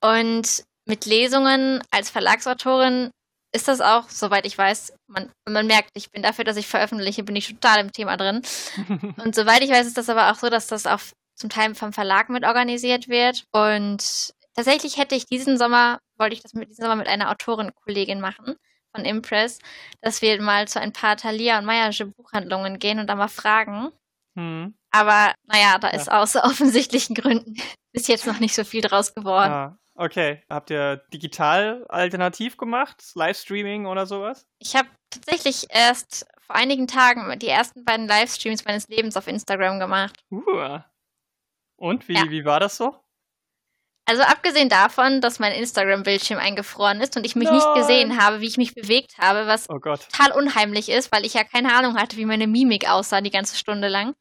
Und mit Lesungen als Verlagsautorin ist das auch, soweit ich weiß, man, man merkt, ich bin dafür, dass ich veröffentliche, bin ich total im Thema drin. und soweit ich weiß, ist das aber auch so, dass das auch zum Teil vom Verlag mit organisiert wird. Und tatsächlich hätte ich diesen Sommer, wollte ich das mit diesem Sommer mit einer Autorin-Kollegin machen von Impress, dass wir mal zu ein paar Thalia und Meyersche Buchhandlungen gehen und da mal fragen. Hm. Aber naja, da ja. ist aus offensichtlichen Gründen bis jetzt noch nicht so viel draus geworden. Ja. Okay. Habt ihr digital alternativ gemacht? Livestreaming oder sowas? Ich habe tatsächlich erst vor einigen Tagen die ersten beiden Livestreams meines Lebens auf Instagram gemacht. Uh. Und wie, ja. wie war das so? Also abgesehen davon, dass mein Instagram-Bildschirm eingefroren ist und ich mich Nein. nicht gesehen habe, wie ich mich bewegt habe, was oh total unheimlich ist, weil ich ja keine Ahnung hatte, wie meine Mimik aussah die ganze Stunde lang,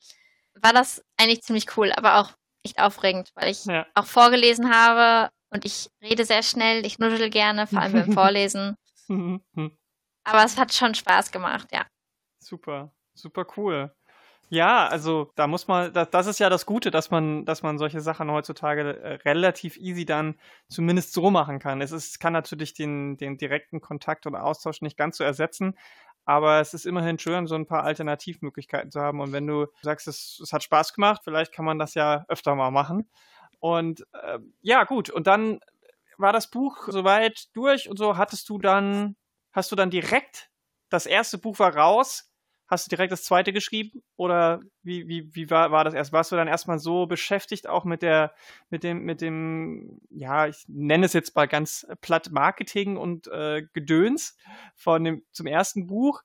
war das eigentlich ziemlich cool, aber auch echt aufregend, weil ich ja. auch vorgelesen habe und ich rede sehr schnell, ich nuddel gerne, vor allem beim Vorlesen. aber es hat schon Spaß gemacht, ja. Super, super cool. Ja, also da muss man, das, das ist ja das Gute, dass man, dass man solche Sachen heutzutage äh, relativ easy dann zumindest so machen kann. Es ist, kann natürlich den, den direkten Kontakt und Austausch nicht ganz so ersetzen, aber es ist immerhin schön, so ein paar Alternativmöglichkeiten zu haben. Und wenn du sagst, es, es hat Spaß gemacht, vielleicht kann man das ja öfter mal machen. Und äh, ja, gut. Und dann war das Buch soweit durch und so hattest du dann, hast du dann direkt, das erste Buch war raus, Hast du direkt das zweite geschrieben oder wie, wie, wie war, war das erst? Warst du dann erstmal so beschäftigt auch mit der, mit dem, mit dem, ja, ich nenne es jetzt mal ganz platt Marketing und äh, Gedöns von dem zum ersten Buch,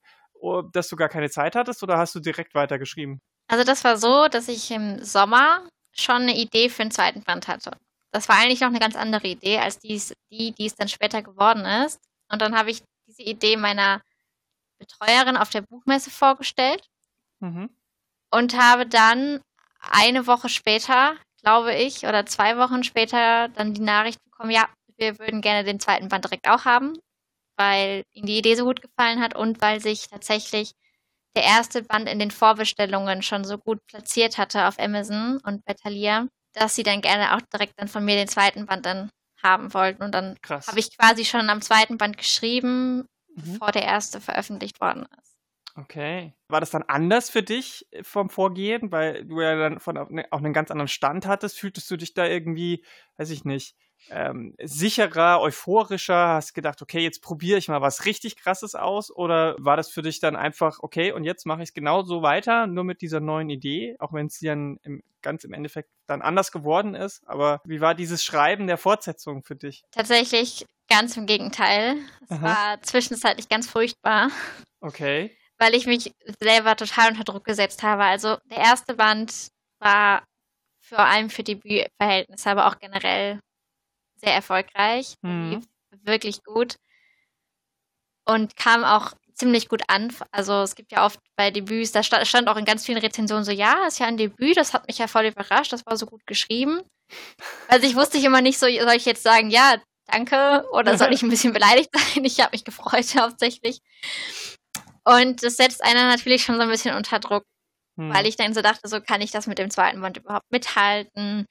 dass du gar keine Zeit hattest oder hast du direkt weitergeschrieben? Also das war so, dass ich im Sommer schon eine Idee für den zweiten Band hatte. Das war eigentlich noch eine ganz andere Idee als die, die, die es dann später geworden ist. Und dann habe ich diese Idee meiner Betreuerin auf der Buchmesse vorgestellt mhm. und habe dann eine Woche später, glaube ich, oder zwei Wochen später dann die Nachricht bekommen, ja, wir würden gerne den zweiten Band direkt auch haben, weil ihnen die Idee so gut gefallen hat und weil sich tatsächlich der erste Band in den Vorbestellungen schon so gut platziert hatte auf Amazon und bei Thalia, dass sie dann gerne auch direkt dann von mir den zweiten Band dann haben wollten. Und dann habe ich quasi schon am zweiten Band geschrieben, mhm. bevor der erste veröffentlicht worden ist. Okay. War das dann anders für dich äh, vom Vorgehen, weil du ja dann von ne, auch einen ganz anderen Stand hattest? Fühltest du dich da irgendwie, weiß ich nicht, ähm, sicherer, euphorischer? Hast gedacht, okay, jetzt probiere ich mal was richtig Krasses aus? Oder war das für dich dann einfach, okay, und jetzt mache ich es genauso weiter, nur mit dieser neuen Idee, auch wenn es dann im, ganz im Endeffekt dann anders geworden ist? Aber wie war dieses Schreiben der Fortsetzung für dich? Tatsächlich Ganz im Gegenteil. Es Aha. war zwischenzeitlich ganz furchtbar. Okay. Weil ich mich selber total unter Druck gesetzt habe. Also der erste Band war vor allem für Debütverhältnisse, aber auch generell sehr erfolgreich. Mhm. Wirklich gut. Und kam auch ziemlich gut an. Also es gibt ja oft bei Debüts, da stand auch in ganz vielen Rezensionen so, ja, ist ja ein Debüt, das hat mich ja voll überrascht, das war so gut geschrieben. Also ich wusste ich immer nicht so, soll ich jetzt sagen, ja, danke oder soll ich ein bisschen beleidigt sein? Ich habe mich gefreut hauptsächlich. Und das setzt einer natürlich schon so ein bisschen unter Druck, hm. weil ich dann so dachte, so kann ich das mit dem zweiten Band überhaupt mithalten?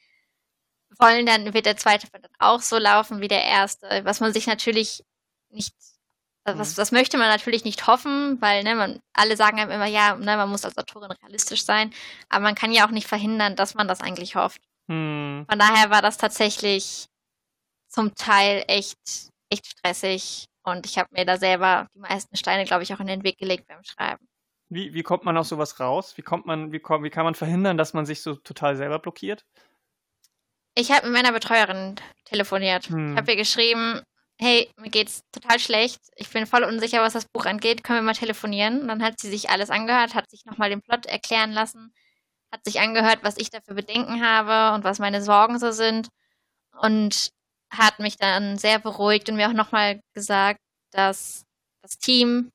Wollen dann, wird der zweite dann auch so laufen wie der erste? Was man sich natürlich nicht, also was, hm. das möchte man natürlich nicht hoffen, weil ne, man, alle sagen einem immer, ja, ne, man muss als Autorin realistisch sein, aber man kann ja auch nicht verhindern, dass man das eigentlich hofft. Hm. Von daher war das tatsächlich zum Teil echt, echt stressig. Und ich habe mir da selber die meisten Steine, glaube ich, auch in den Weg gelegt beim Schreiben. Wie, wie kommt man aus sowas raus? Wie kommt man, wie, wie kann man verhindern, dass man sich so total selber blockiert? Ich habe mit meiner Betreuerin telefoniert. Hm. Ich habe ihr geschrieben, hey, mir geht's total schlecht. Ich bin voll unsicher, was das Buch angeht. Können wir mal telefonieren? Und dann hat sie sich alles angehört, hat sich nochmal den Plot erklären lassen, hat sich angehört, was ich dafür Bedenken habe und was meine Sorgen so sind. Und hat mich dann sehr beruhigt und mir auch nochmal gesagt, dass das Team,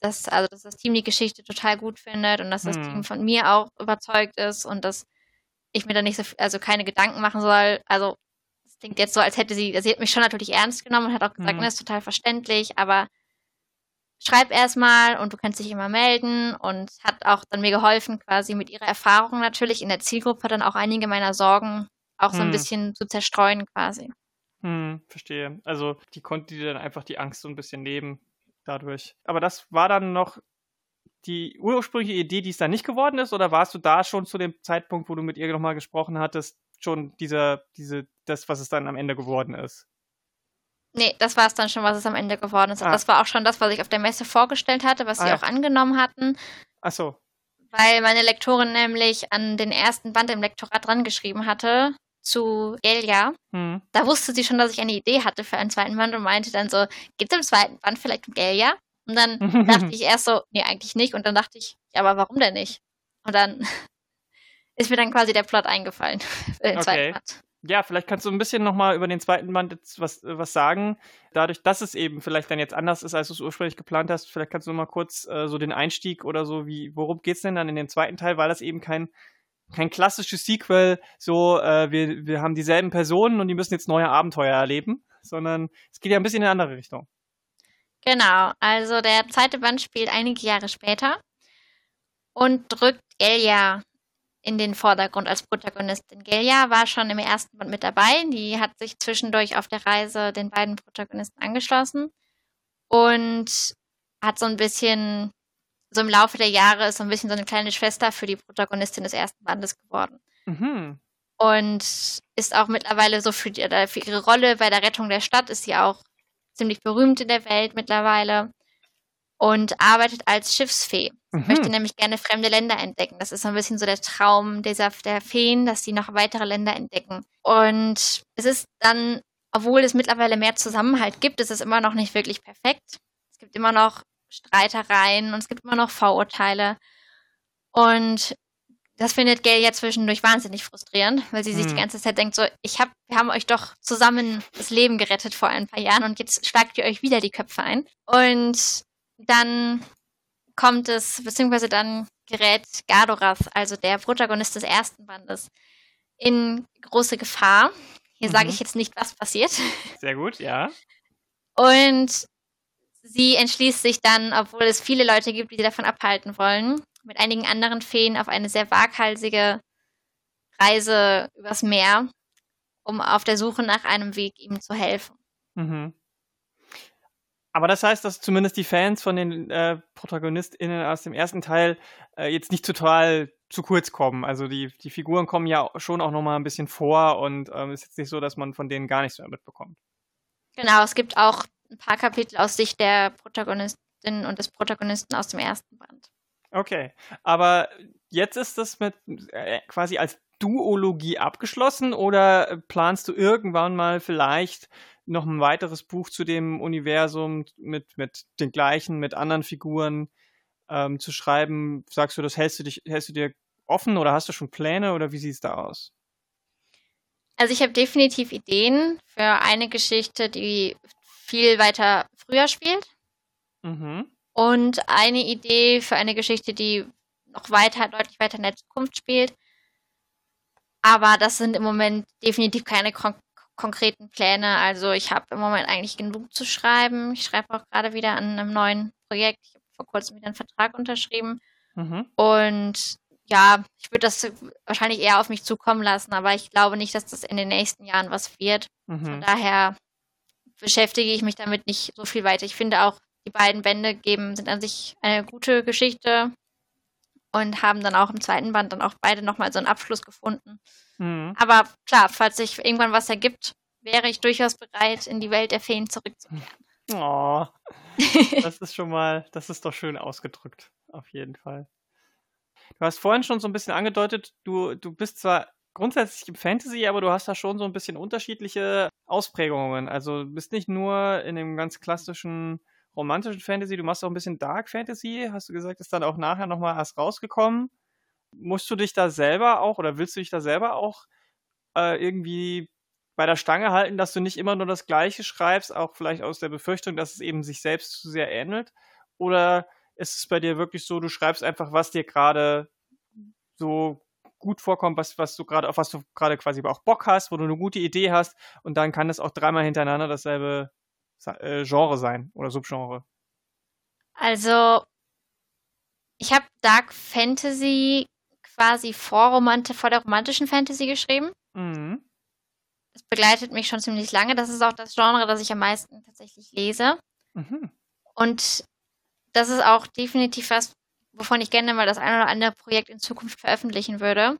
dass, also dass das Team die Geschichte total gut findet und dass das hm. Team von mir auch überzeugt ist und dass ich mir da nicht so, also keine Gedanken machen soll. Also es klingt jetzt so, als hätte sie, sie hat mich schon natürlich ernst genommen und hat auch gesagt, hm. das ist total verständlich, aber schreib erstmal und du kannst dich immer melden und hat auch dann mir geholfen, quasi mit ihrer Erfahrung natürlich in der Zielgruppe dann auch einige meiner Sorgen auch so ein hm. bisschen zu zerstreuen quasi. Hm, verstehe. Also die konnte dir dann einfach die Angst so ein bisschen nehmen dadurch. Aber das war dann noch die ursprüngliche Idee, die es dann nicht geworden ist, oder warst du da schon zu dem Zeitpunkt, wo du mit ihr nochmal gesprochen hattest, schon dieser, diese, das, was es dann am Ende geworden ist? Nee, das war es dann schon, was es am Ende geworden ist. Ah. Das war auch schon das, was ich auf der Messe vorgestellt hatte, was ah, sie ja. auch angenommen hatten. Ach so. Weil meine Lektorin nämlich an den ersten Band im Lektorat dran geschrieben hatte, zu Elia. Hm. Da wusste sie schon, dass ich eine Idee hatte für einen zweiten Band und meinte dann so, gibt es im zweiten Band vielleicht um Elia? Und dann dachte ich erst so, nee, eigentlich nicht. Und dann dachte ich, ja, aber warum denn nicht? Und dann ist mir dann quasi der Plot eingefallen für den okay. zweiten Band. Ja, vielleicht kannst du ein bisschen nochmal über den zweiten Band jetzt was, was sagen. Dadurch, dass es eben vielleicht dann jetzt anders ist, als du es ursprünglich geplant hast, vielleicht kannst du mal kurz äh, so den Einstieg oder so, wie, worum geht's denn dann in den zweiten Teil, weil das eben kein, kein klassisches Sequel, so äh, wir, wir haben dieselben Personen und die müssen jetzt neue Abenteuer erleben, sondern es geht ja ein bisschen in eine andere Richtung. Genau, also der zweite Band spielt einige Jahre später und drückt Elia in den Vordergrund als Protagonistin. Gelia war schon im ersten Band mit dabei. Die hat sich zwischendurch auf der Reise den beiden Protagonisten angeschlossen und hat so ein bisschen, so im Laufe der Jahre ist so ein bisschen so eine kleine Schwester für die Protagonistin des ersten Bandes geworden. Mhm. Und ist auch mittlerweile so für, die, für ihre Rolle bei der Rettung der Stadt ist sie auch ziemlich berühmt in der Welt mittlerweile und arbeitet als Schiffsfee. Mhm. Möchte nämlich gerne fremde Länder entdecken. Das ist so ein bisschen so der Traum dieser, der Feen, dass sie noch weitere Länder entdecken. Und es ist dann, obwohl es mittlerweile mehr Zusammenhalt gibt, ist es immer noch nicht wirklich perfekt. Es gibt immer noch Streitereien und es gibt immer noch Vorurteile. Und das findet Gail ja zwischendurch wahnsinnig frustrierend, weil sie sich die mhm. ganze Zeit denkt, so, ich hab, wir haben euch doch zusammen das Leben gerettet vor ein paar Jahren und jetzt schlagt ihr euch wieder die Köpfe ein. Und dann kommt es, beziehungsweise dann gerät Gardorath, also der Protagonist des ersten Bandes, in große Gefahr. Hier mhm. sage ich jetzt nicht, was passiert. Sehr gut, ja. Und sie entschließt sich dann, obwohl es viele Leute gibt, die sie davon abhalten wollen, mit einigen anderen Feen auf eine sehr waghalsige Reise übers Meer, um auf der Suche nach einem Weg ihm zu helfen. Mhm. Aber das heißt, dass zumindest die Fans von den äh, ProtagonistInnen aus dem ersten Teil äh, jetzt nicht total zu kurz kommen. Also die, die Figuren kommen ja schon auch nochmal ein bisschen vor und ähm, ist jetzt nicht so, dass man von denen gar nichts mehr mitbekommt. Genau, es gibt auch ein paar Kapitel aus Sicht der Protagonistin und des Protagonisten aus dem ersten Band. Okay, aber jetzt ist das mit äh, quasi als Duologie abgeschlossen oder planst du irgendwann mal vielleicht noch ein weiteres Buch zu dem Universum mit, mit den gleichen, mit anderen Figuren ähm, zu schreiben? Sagst du, das hältst du dich, hältst du dir offen oder hast du schon Pläne oder wie sieht es da aus? Also ich habe definitiv Ideen für eine Geschichte, die viel weiter früher spielt. Mhm. Und eine Idee für eine Geschichte, die noch weiter, deutlich weiter in der Zukunft spielt. Aber das sind im Moment definitiv keine kon konkreten Pläne. Also ich habe im Moment eigentlich genug zu schreiben. Ich schreibe auch gerade wieder an einem neuen Projekt. Ich habe vor kurzem wieder einen Vertrag unterschrieben. Mhm. Und ja, ich würde das wahrscheinlich eher auf mich zukommen lassen, aber ich glaube nicht, dass das in den nächsten Jahren was wird. Mhm. Von daher beschäftige ich mich damit nicht so viel weiter. Ich finde auch, die beiden Bände geben, sind an sich eine gute Geschichte und haben dann auch im zweiten Band dann auch beide nochmal so einen Abschluss gefunden. Mhm. Aber klar, falls sich irgendwann was ergibt, wäre ich durchaus bereit, in die Welt der Feen zurückzukehren. Oh, das ist schon mal, das ist doch schön ausgedrückt, auf jeden Fall. Du hast vorhin schon so ein bisschen angedeutet, du, du bist zwar grundsätzlich im Fantasy, aber du hast da schon so ein bisschen unterschiedliche Ausprägungen. Also du bist nicht nur in dem ganz klassischen romantischen Fantasy, du machst auch ein bisschen Dark Fantasy, hast du gesagt, ist dann auch nachher nochmal erst rausgekommen. Musst du dich da selber auch oder willst du dich da selber auch äh, irgendwie bei der Stange halten, dass du nicht immer nur das Gleiche schreibst, auch vielleicht aus der Befürchtung, dass es eben sich selbst zu sehr ähnelt? Oder ist es bei dir wirklich so, du schreibst einfach, was dir gerade so gut vorkommt, was, was du gerade, auf was du gerade quasi auch Bock hast, wo du eine gute Idee hast und dann kann es auch dreimal hintereinander dasselbe äh, Genre sein oder Subgenre? Also, ich habe Dark Fantasy quasi vor, Romant vor der romantischen Fantasy geschrieben. Mhm. Das begleitet mich schon ziemlich lange. Das ist auch das Genre, das ich am meisten tatsächlich lese. Mhm. Und das ist auch definitiv was, wovon ich gerne mal das ein oder andere Projekt in Zukunft veröffentlichen würde.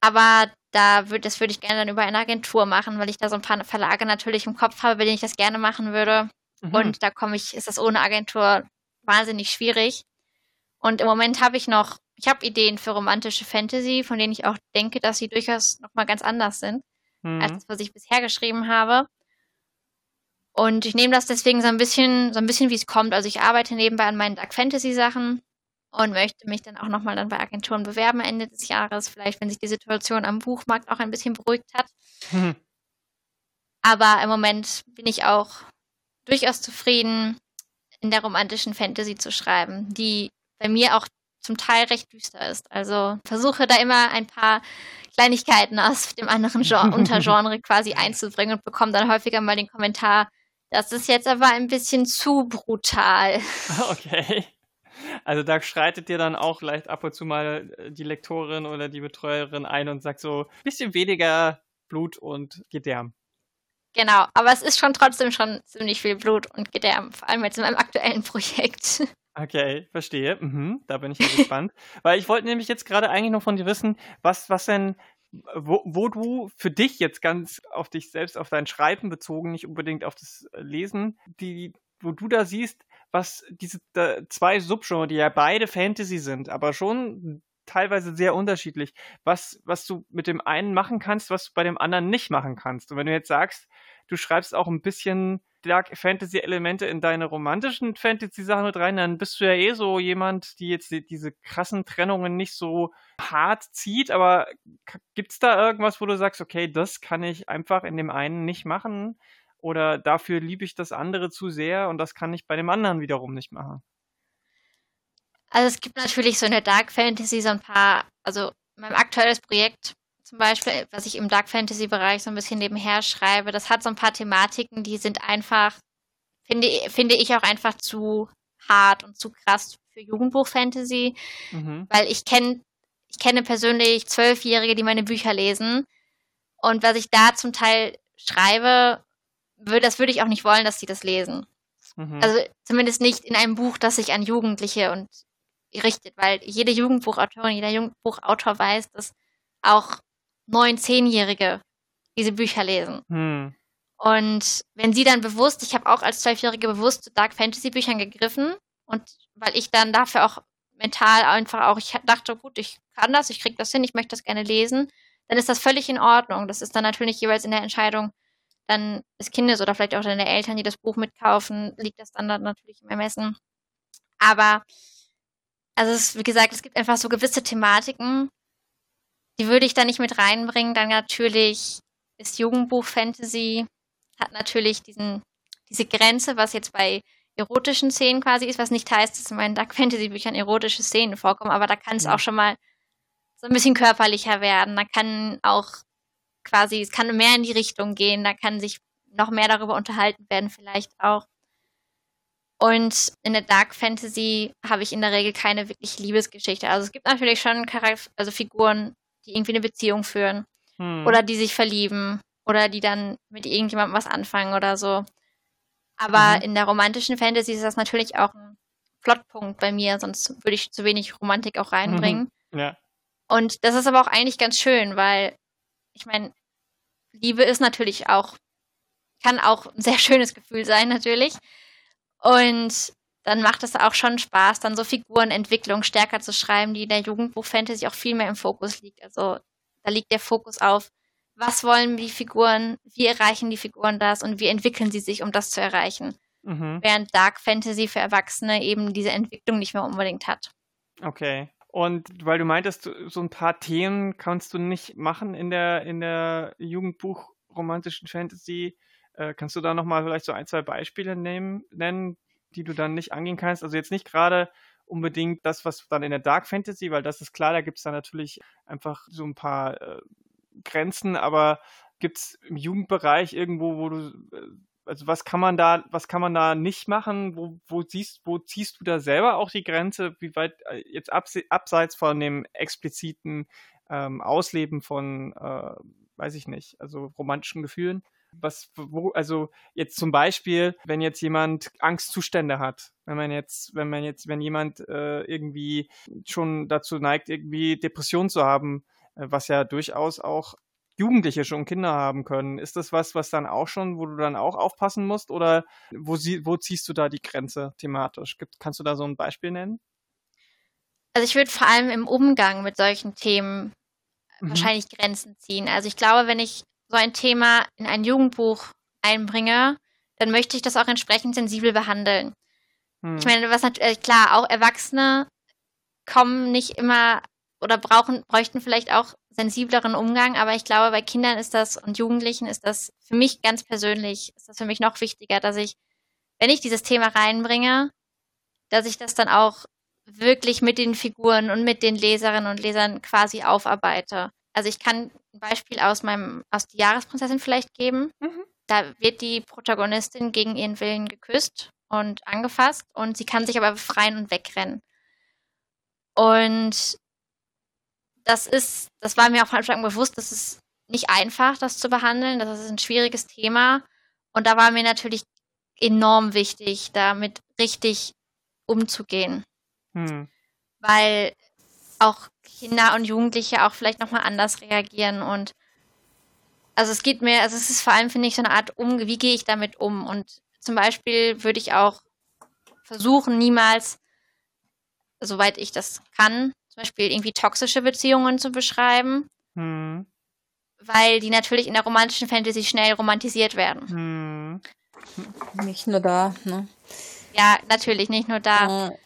Aber da würde, das würde ich gerne dann über eine Agentur machen, weil ich da so ein paar Verlage natürlich im Kopf habe, bei denen ich das gerne machen würde. Mhm. Und da komme ich, ist das ohne Agentur wahnsinnig schwierig. Und im Moment habe ich noch ich habe Ideen für romantische Fantasy, von denen ich auch denke, dass sie durchaus nochmal ganz anders sind, mhm. als das, was ich bisher geschrieben habe. Und ich nehme das deswegen so ein bisschen, so ein bisschen wie es kommt. Also ich arbeite nebenbei an meinen Dark Fantasy Sachen und möchte mich dann auch nochmal dann bei Agenturen bewerben Ende des Jahres, vielleicht wenn sich die Situation am Buchmarkt auch ein bisschen beruhigt hat. Mhm. Aber im Moment bin ich auch durchaus zufrieden, in der romantischen Fantasy zu schreiben, die bei mir auch zum Teil recht düster ist. Also versuche da immer ein paar Kleinigkeiten aus dem anderen Genre, Untergenre quasi einzubringen und bekomme dann häufiger mal den Kommentar, das ist jetzt aber ein bisschen zu brutal. Okay. Also da schreitet dir dann auch vielleicht ab und zu mal äh, die Lektorin oder die Betreuerin ein und sagt so, ein bisschen weniger Blut und Gedärm. Genau, aber es ist schon trotzdem schon ziemlich viel Blut und Gedärm, vor allem jetzt in meinem aktuellen Projekt. Okay, verstehe. Mhm, da bin ich gespannt. Weil ich wollte nämlich jetzt gerade eigentlich noch von dir wissen, was, was denn, wo, wo du für dich jetzt ganz auf dich selbst, auf dein Schreiben bezogen, nicht unbedingt auf das Lesen, die, wo du da siehst, was diese zwei Subgenre, die ja beide Fantasy sind, aber schon teilweise sehr unterschiedlich, was, was du mit dem einen machen kannst, was du bei dem anderen nicht machen kannst. Und wenn du jetzt sagst, du schreibst auch ein bisschen Dark Fantasy Elemente in deine romantischen Fantasy Sachen mit rein, dann bist du ja eh so jemand, die jetzt die, diese krassen Trennungen nicht so hart zieht, aber gibt's da irgendwas, wo du sagst, okay, das kann ich einfach in dem einen nicht machen oder dafür liebe ich das andere zu sehr und das kann ich bei dem anderen wiederum nicht machen? Also es gibt natürlich so in der Dark Fantasy so ein paar, also mein aktuelles Projekt zum Beispiel, was ich im Dark Fantasy Bereich so ein bisschen nebenher schreibe, das hat so ein paar Thematiken, die sind einfach, finde, finde ich auch einfach zu hart und zu krass für Jugendbuch-Fantasy, mhm. weil ich kenne, ich kenne persönlich Zwölfjährige, die meine Bücher lesen und was ich da zum Teil schreibe, das würde ich auch nicht wollen, dass sie das lesen. Mhm. Also zumindest nicht in einem Buch, das sich an Jugendliche und richtet, weil jede Jugendbuchautorin, jeder Jugendbuchautor weiß, dass auch neun, zehnjährige diese Bücher lesen. Hm. Und wenn sie dann bewusst, ich habe auch als Zwölfjährige bewusst zu Dark Fantasy Büchern gegriffen und weil ich dann dafür auch mental einfach auch, ich dachte, gut, ich kann das, ich kriege das hin, ich möchte das gerne lesen, dann ist das völlig in Ordnung. Das ist dann natürlich jeweils in der Entscheidung dann des Kindes oder vielleicht auch deine Eltern, die das Buch mitkaufen, liegt das dann, dann natürlich im Ermessen. Aber also es, wie gesagt, es gibt einfach so gewisse Thematiken, die würde ich da nicht mit reinbringen. Dann natürlich ist Jugendbuch Fantasy, hat natürlich diesen, diese Grenze, was jetzt bei erotischen Szenen quasi ist, was nicht heißt, dass in meinen Dark Fantasy Büchern erotische Szenen vorkommen, aber da kann es ja. auch schon mal so ein bisschen körperlicher werden. Da kann auch quasi, es kann mehr in die Richtung gehen, da kann sich noch mehr darüber unterhalten werden, vielleicht auch. Und in der Dark Fantasy habe ich in der Regel keine wirklich Liebesgeschichte. Also es gibt natürlich schon Charakter also Figuren, die irgendwie eine Beziehung führen hm. oder die sich verlieben oder die dann mit irgendjemandem was anfangen oder so. Aber mhm. in der romantischen Fantasy ist das natürlich auch ein Plotpunkt bei mir, sonst würde ich zu wenig Romantik auch reinbringen. Mhm. Ja. Und das ist aber auch eigentlich ganz schön, weil ich meine, Liebe ist natürlich auch, kann auch ein sehr schönes Gefühl sein, natürlich. Und dann macht es auch schon Spaß, dann so Figurenentwicklung stärker zu schreiben, die in der Jugendbuch-Fantasy auch viel mehr im Fokus liegt. Also da liegt der Fokus auf, was wollen die Figuren, wie erreichen die Figuren das und wie entwickeln sie sich, um das zu erreichen. Mhm. Während Dark Fantasy für Erwachsene eben diese Entwicklung nicht mehr unbedingt hat. Okay. Und weil du meintest, so ein paar Themen kannst du nicht machen in der, in der Jugendbuch romantischen Fantasy. Äh, kannst du da nochmal vielleicht so ein, zwei Beispiele nehmen, nennen, die du dann nicht angehen kannst? Also jetzt nicht gerade unbedingt das, was dann in der Dark Fantasy, weil das ist klar, da gibt es dann natürlich einfach so ein paar äh, Grenzen, aber gibt es im Jugendbereich irgendwo, wo du, äh, also was kann man da, was kann man da nicht machen? Wo, wo siehst, wo ziehst du da selber auch die Grenze? Wie weit äh, jetzt abseits von dem expliziten ähm, Ausleben von, äh, weiß ich nicht, also romantischen Gefühlen? was, wo, also jetzt zum Beispiel, wenn jetzt jemand Angstzustände hat, wenn man jetzt, wenn man jetzt, wenn jemand äh, irgendwie schon dazu neigt, irgendwie Depressionen zu haben, äh, was ja durchaus auch Jugendliche schon Kinder haben können. Ist das was, was dann auch schon, wo du dann auch aufpassen musst? Oder wo, sie, wo ziehst du da die Grenze thematisch? Gibt, kannst du da so ein Beispiel nennen? Also ich würde vor allem im Umgang mit solchen Themen mhm. wahrscheinlich Grenzen ziehen. Also ich glaube, wenn ich so ein Thema in ein Jugendbuch einbringe, dann möchte ich das auch entsprechend sensibel behandeln. Mhm. Ich meine, was natürlich, äh, klar, auch Erwachsene kommen nicht immer oder brauchen, bräuchten vielleicht auch sensibleren Umgang, aber ich glaube, bei Kindern ist das und Jugendlichen ist das für mich ganz persönlich, ist das für mich noch wichtiger, dass ich, wenn ich dieses Thema reinbringe, dass ich das dann auch wirklich mit den Figuren und mit den Leserinnen und Lesern quasi aufarbeite. Also ich kann ein Beispiel aus meinem, aus die Jahresprinzessin vielleicht geben. Mhm. Da wird die Protagonistin gegen ihren Willen geküsst und angefasst und sie kann sich aber befreien und wegrennen. Und das ist, das war mir auch von Anfang an bewusst, das ist nicht einfach, das zu behandeln. Das ist ein schwieriges Thema. Und da war mir natürlich enorm wichtig, damit richtig umzugehen. Hm. Weil auch Kinder und Jugendliche auch vielleicht nochmal anders reagieren und also es geht mir, also es ist vor allem, finde ich, so eine Art um, wie gehe ich damit um? Und zum Beispiel würde ich auch versuchen, niemals, soweit ich das kann, zum Beispiel irgendwie toxische Beziehungen zu beschreiben. Hm. Weil die natürlich in der romantischen Fantasy schnell romantisiert werden. Hm. Nicht nur da, ne? Ja, natürlich, nicht nur da. Äh.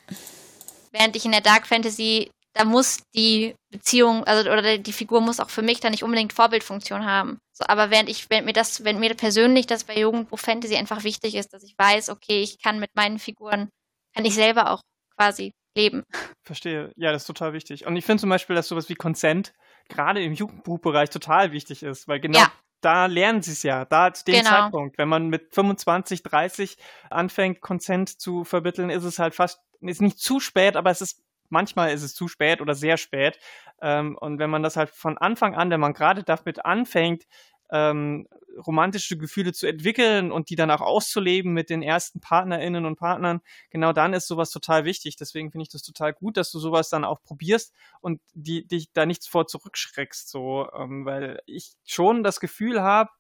Während ich in der Dark Fantasy, da muss die Beziehung, also oder die Figur muss auch für mich da nicht unbedingt Vorbildfunktion haben. So, aber während ich, wenn mir das, wenn mir persönlich das bei Jugendbuch Fantasy einfach wichtig ist, dass ich weiß, okay, ich kann mit meinen Figuren, kann ich selber auch quasi leben. Verstehe. Ja, das ist total wichtig. Und ich finde zum Beispiel, dass sowas wie Consent gerade im Jugendbuchbereich total wichtig ist, weil genau ja. da lernen sie es ja, da zu dem genau. Zeitpunkt. Wenn man mit 25, 30 anfängt, Consent zu vermitteln, ist es halt fast, ist nicht zu spät, aber es ist manchmal ist es zu spät oder sehr spät. Ähm, und wenn man das halt von Anfang an, wenn man gerade damit anfängt, ähm, romantische Gefühle zu entwickeln und die dann auch auszuleben mit den ersten Partnerinnen und Partnern, genau dann ist sowas total wichtig. Deswegen finde ich das total gut, dass du sowas dann auch probierst und die, dich da nichts vor zurückschreckst, so, ähm, weil ich schon das Gefühl habe,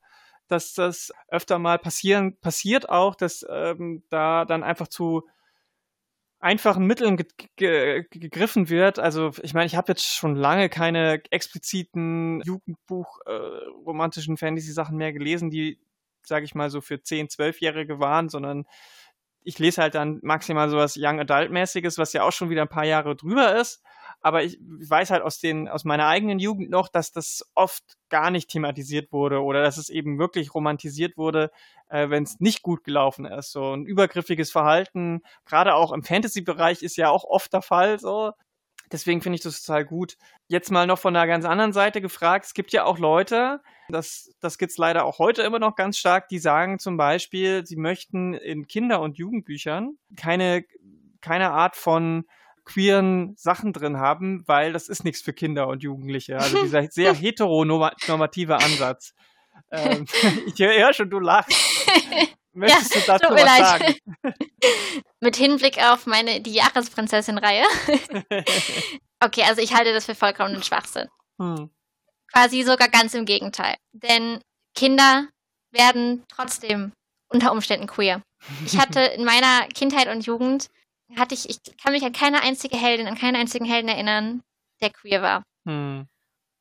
dass das öfter mal passieren, passiert auch, dass ähm, da dann einfach zu einfachen Mitteln ge ge gegriffen wird. Also ich meine, ich habe jetzt schon lange keine expliziten Jugendbuch äh, Fantasy-Sachen mehr gelesen, die, sage ich mal, so für 10, 12-Jährige waren, sondern ich lese halt dann maximal sowas Young Adult-mäßiges, was ja auch schon wieder ein paar Jahre drüber ist. Aber ich weiß halt aus den, aus meiner eigenen Jugend noch, dass das oft gar nicht thematisiert wurde oder dass es eben wirklich romantisiert wurde, äh, wenn es nicht gut gelaufen ist. So ein übergriffiges Verhalten, gerade auch im Fantasy-Bereich ist ja auch oft der Fall, so. Deswegen finde ich das total gut. Jetzt mal noch von der ganz anderen Seite gefragt. Es gibt ja auch Leute, das, das gibt es leider auch heute immer noch ganz stark, die sagen zum Beispiel, sie möchten in Kinder- und Jugendbüchern keine, keine Art von queeren Sachen drin haben, weil das ist nichts für Kinder und Jugendliche. Also dieser sehr heteronormative Ansatz. Ähm, ich höre schon, du lachst. Möchtest ja, du dazu was leid. sagen? Mit Hinblick auf meine die Jahresprinzessin-Reihe. okay, also ich halte das für vollkommenen Schwachsinn. Hm. Quasi sogar ganz im Gegenteil. Denn Kinder werden trotzdem unter Umständen queer. Ich hatte in meiner Kindheit und Jugend hatte ich, ich kann mich an keine einzige Heldin, an keinen einzigen Helden erinnern, der queer war. Hm.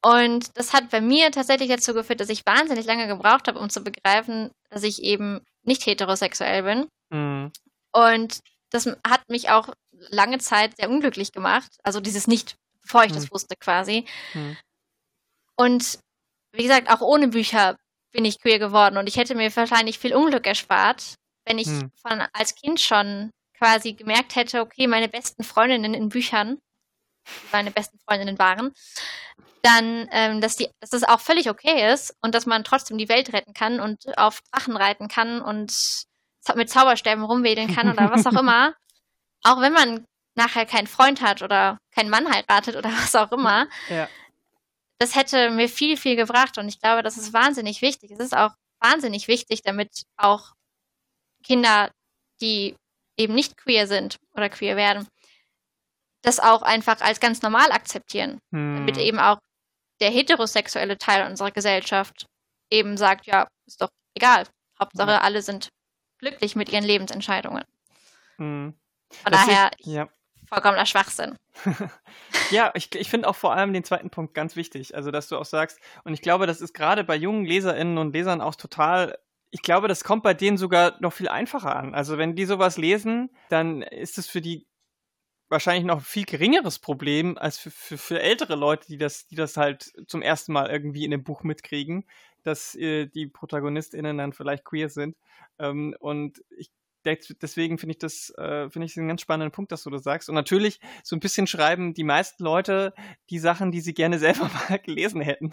Und das hat bei mir tatsächlich dazu geführt, dass ich wahnsinnig lange gebraucht habe, um zu begreifen, dass ich eben nicht heterosexuell bin. Hm. Und das hat mich auch lange Zeit sehr unglücklich gemacht. Also dieses nicht, bevor ich hm. das wusste quasi. Hm. Und wie gesagt, auch ohne Bücher bin ich queer geworden und ich hätte mir wahrscheinlich viel Unglück erspart, wenn ich hm. von als Kind schon quasi gemerkt hätte, okay, meine besten Freundinnen in Büchern, meine besten Freundinnen waren, dann, ähm, dass, die, dass das auch völlig okay ist und dass man trotzdem die Welt retten kann und auf Drachen reiten kann und mit Zauberstäben rumwedeln kann oder was auch immer. Auch wenn man nachher keinen Freund hat oder keinen Mann heiratet oder was auch immer. Ja. Das hätte mir viel, viel gebracht und ich glaube, das ist wahnsinnig wichtig. Es ist auch wahnsinnig wichtig, damit auch Kinder, die eben nicht queer sind oder queer werden, das auch einfach als ganz normal akzeptieren. Hm. Damit eben auch der heterosexuelle Teil unserer Gesellschaft eben sagt, ja, ist doch egal. Hauptsache, hm. alle sind glücklich mit ihren Lebensentscheidungen. Hm. Von das daher, ist, ja. vollkommener Schwachsinn. ja, ich, ich finde auch vor allem den zweiten Punkt ganz wichtig. Also, dass du auch sagst, und ich glaube, das ist gerade bei jungen LeserInnen und Lesern auch total ich glaube, das kommt bei denen sogar noch viel einfacher an. Also wenn die sowas lesen, dann ist es für die wahrscheinlich noch ein viel geringeres Problem als für, für, für ältere Leute, die das, die das halt zum ersten Mal irgendwie in dem Buch mitkriegen, dass äh, die ProtagonistInnen dann vielleicht queer sind. Ähm, und ich deswegen finde ich das, äh, finde ich einen ganz spannenden Punkt, dass du das sagst. Und natürlich so ein bisschen schreiben die meisten Leute die Sachen, die sie gerne selber mal gelesen hätten.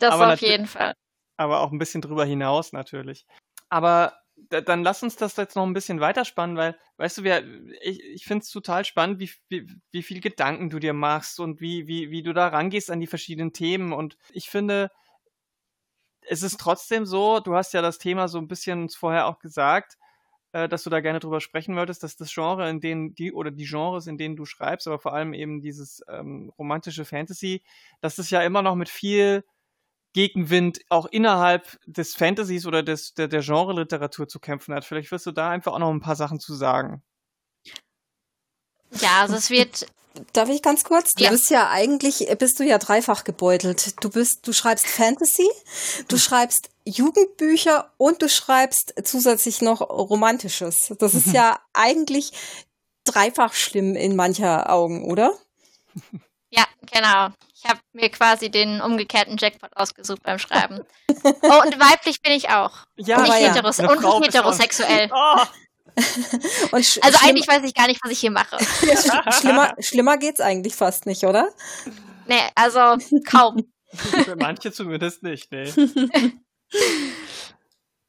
das aber auf jeden Fall. Aber auch ein bisschen drüber hinaus natürlich. Aber dann lass uns das jetzt noch ein bisschen weiterspannen, weil, weißt du, wir, ich, ich finde es total spannend, wie, wie, wie viel Gedanken du dir machst und wie, wie, wie du da rangehst an die verschiedenen Themen. Und ich finde, es ist trotzdem so, du hast ja das Thema so ein bisschen vorher auch gesagt, äh, dass du da gerne drüber sprechen wolltest, dass das Genre, in denen die oder die Genres, in denen du schreibst, aber vor allem eben dieses ähm, romantische Fantasy, dass es ja immer noch mit viel Gegenwind auch innerhalb des Fantasies oder des, der, der Genre-Literatur zu kämpfen hat. Vielleicht wirst du da einfach auch noch ein paar Sachen zu sagen. Ja, also es wird. Darf ich ganz kurz? Du ja. bist ja eigentlich, bist du ja dreifach gebeutelt. Du bist, du schreibst Fantasy, du hm. schreibst Jugendbücher und du schreibst zusätzlich noch Romantisches. Das ist ja eigentlich dreifach schlimm in mancher Augen, oder? Ja, genau. Ich habe mir quasi den umgekehrten Jackpot ausgesucht beim Schreiben. oh, und weiblich bin ich auch. Ja, und nicht, ja. heteros und nicht heterosexuell. Oh. also eigentlich weiß ich gar nicht, was ich hier mache. schlimmer, schlimmer geht's eigentlich fast nicht, oder? Nee, also kaum. Für manche zumindest nicht, nee.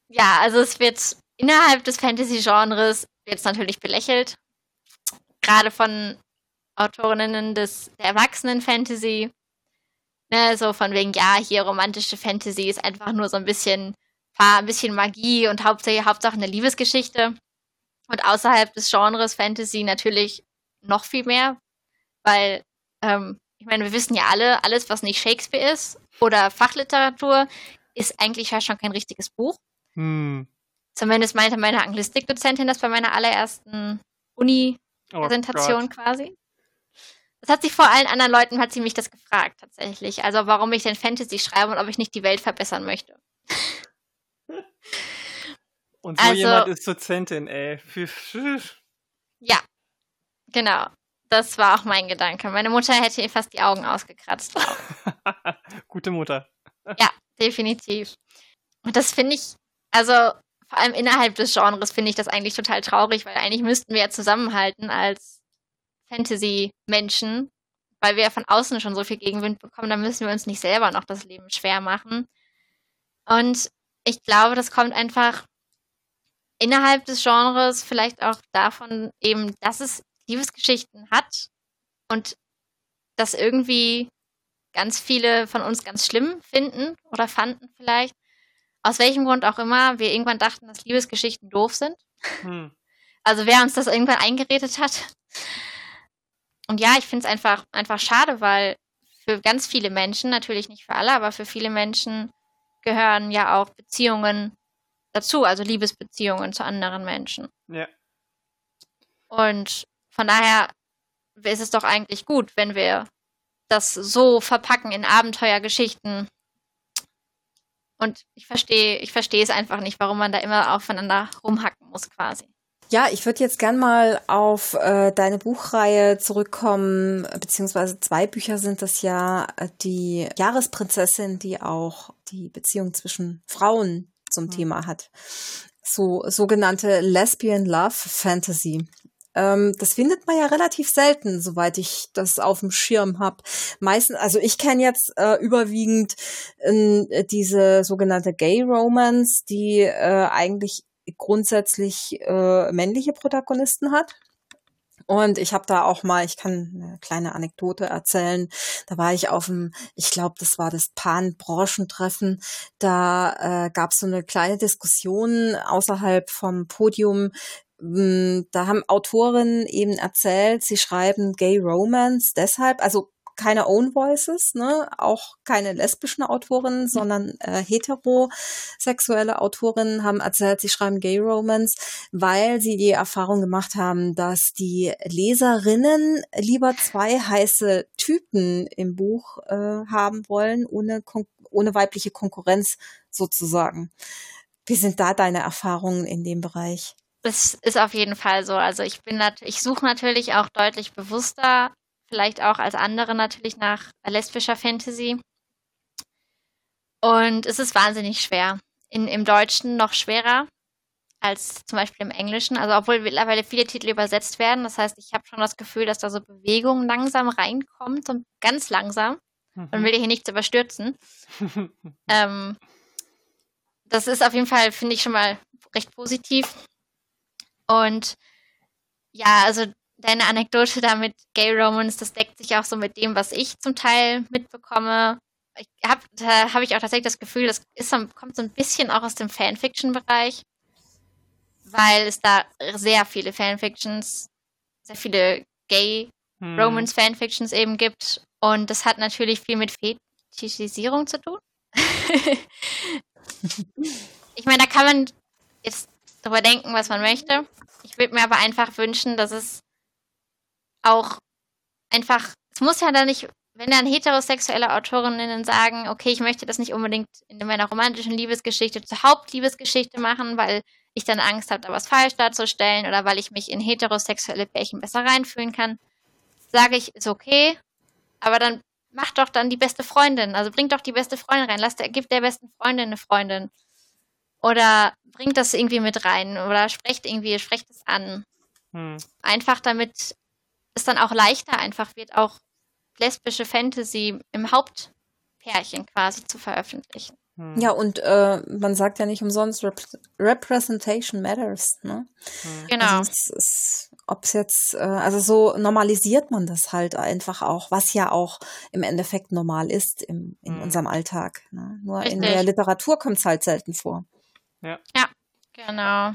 ja, also es wird innerhalb des Fantasy-Genres jetzt natürlich belächelt. Gerade von Autorinnen des der Erwachsenen-Fantasy. Ne, so von wegen, ja, hier romantische Fantasy ist einfach nur so ein bisschen, ein bisschen Magie und Hauptsache, Hauptsache eine Liebesgeschichte. Und außerhalb des Genres Fantasy natürlich noch viel mehr, weil, ähm, ich meine, wir wissen ja alle, alles, was nicht Shakespeare ist oder Fachliteratur, ist eigentlich ja schon kein richtiges Buch. Hm. Zumindest meinte meine Anglistik-Dozentin das bei meiner allerersten Uni-Präsentation oh quasi. Das hat sich vor allen anderen Leuten, hat sie mich das gefragt, tatsächlich. Also, warum ich denn Fantasy schreibe und ob ich nicht die Welt verbessern möchte. Und so also, jemand ist Dozentin, ey. Ja, genau. Das war auch mein Gedanke. Meine Mutter hätte ihr fast die Augen ausgekratzt. Gute Mutter. ja, definitiv. Und das finde ich, also vor allem innerhalb des Genres finde ich das eigentlich total traurig, weil eigentlich müssten wir ja zusammenhalten als Fantasy-Menschen, weil wir ja von außen schon so viel Gegenwind bekommen, dann müssen wir uns nicht selber noch das Leben schwer machen. Und ich glaube, das kommt einfach innerhalb des Genres vielleicht auch davon eben, dass es Liebesgeschichten hat und das irgendwie ganz viele von uns ganz schlimm finden oder fanden vielleicht. Aus welchem Grund auch immer, wir irgendwann dachten, dass Liebesgeschichten doof sind. Hm. Also wer uns das irgendwann eingeredet hat. Und ja, ich finde es einfach, einfach schade, weil für ganz viele Menschen, natürlich nicht für alle, aber für viele Menschen gehören ja auch Beziehungen dazu, also Liebesbeziehungen zu anderen Menschen. Ja. Und von daher ist es doch eigentlich gut, wenn wir das so verpacken in Abenteuergeschichten. Und ich verstehe, ich verstehe es einfach nicht, warum man da immer aufeinander rumhacken muss, quasi. Ja, ich würde jetzt gern mal auf äh, deine Buchreihe zurückkommen, beziehungsweise zwei Bücher sind das ja, äh, die Jahresprinzessin, die auch die Beziehung zwischen Frauen zum mhm. Thema hat. So sogenannte Lesbian Love Fantasy. Ähm, das findet man ja relativ selten, soweit ich das auf dem Schirm habe. Meistens, also ich kenne jetzt äh, überwiegend äh, diese sogenannte Gay Romance, die äh, eigentlich grundsätzlich äh, männliche Protagonisten hat. Und ich habe da auch mal, ich kann eine kleine Anekdote erzählen. Da war ich auf dem, ich glaube, das war das Pan-Branchentreffen. Da äh, gab es so eine kleine Diskussion außerhalb vom Podium. Hm, da haben Autorinnen eben erzählt, sie schreiben Gay Romance deshalb, also keine Own Voices, ne? auch keine lesbischen Autorinnen, sondern äh, heterosexuelle Autorinnen haben erzählt, sie schreiben Gay Romance, weil sie die Erfahrung gemacht haben, dass die Leserinnen lieber zwei heiße Typen im Buch äh, haben wollen, ohne, ohne weibliche Konkurrenz sozusagen. Wie sind da deine Erfahrungen in dem Bereich? Es ist auf jeden Fall so. Also ich bin ich suche natürlich auch deutlich bewusster, vielleicht auch als andere natürlich nach lesbischer Fantasy. Und es ist wahnsinnig schwer. In, Im Deutschen noch schwerer als zum Beispiel im Englischen. Also obwohl mittlerweile viele Titel übersetzt werden. Das heißt, ich habe schon das Gefühl, dass da so Bewegung langsam reinkommt, so ganz langsam. Man mhm. will hier nichts überstürzen. ähm, das ist auf jeden Fall, finde ich, schon mal recht positiv. Und ja, also deine Anekdote da mit Gay Romance, das deckt sich auch so mit dem, was ich zum Teil mitbekomme. Ich hab, da habe ich auch tatsächlich das Gefühl, das ist kommt so ein bisschen auch aus dem Fanfiction-Bereich, weil es da sehr viele Fanfictions, sehr viele Gay hm. Romance Fanfictions eben gibt. Und das hat natürlich viel mit Fetischisierung zu tun. ich meine, da kann man jetzt drüber denken, was man möchte. Ich würde mir aber einfach wünschen, dass es auch einfach, es muss ja dann nicht, wenn dann heterosexuelle Autorinnen sagen, okay, ich möchte das nicht unbedingt in meiner romantischen Liebesgeschichte zur Hauptliebesgeschichte machen, weil ich dann Angst habe, da was falsch darzustellen oder weil ich mich in heterosexuelle Pärchen besser reinfühlen kann, sage ich, ist okay, aber dann mach doch dann die beste Freundin. Also bring doch die beste Freundin rein. Lass der, gib der besten Freundin eine Freundin. Oder bringt das irgendwie mit rein. Oder sprecht irgendwie, sprecht es an. Hm. Einfach damit es dann auch leichter einfach wird, auch lesbische Fantasy im Hauptpärchen quasi zu veröffentlichen. Hm. Ja, und äh, man sagt ja nicht umsonst, Rep Representation matters. Ne? Hm. Genau. Also ob es jetzt, äh, also so normalisiert man das halt einfach auch, was ja auch im Endeffekt normal ist im, in hm. unserem Alltag. Ne? Nur Richtig. in der Literatur kommt es halt selten vor. Ja. Ja, genau.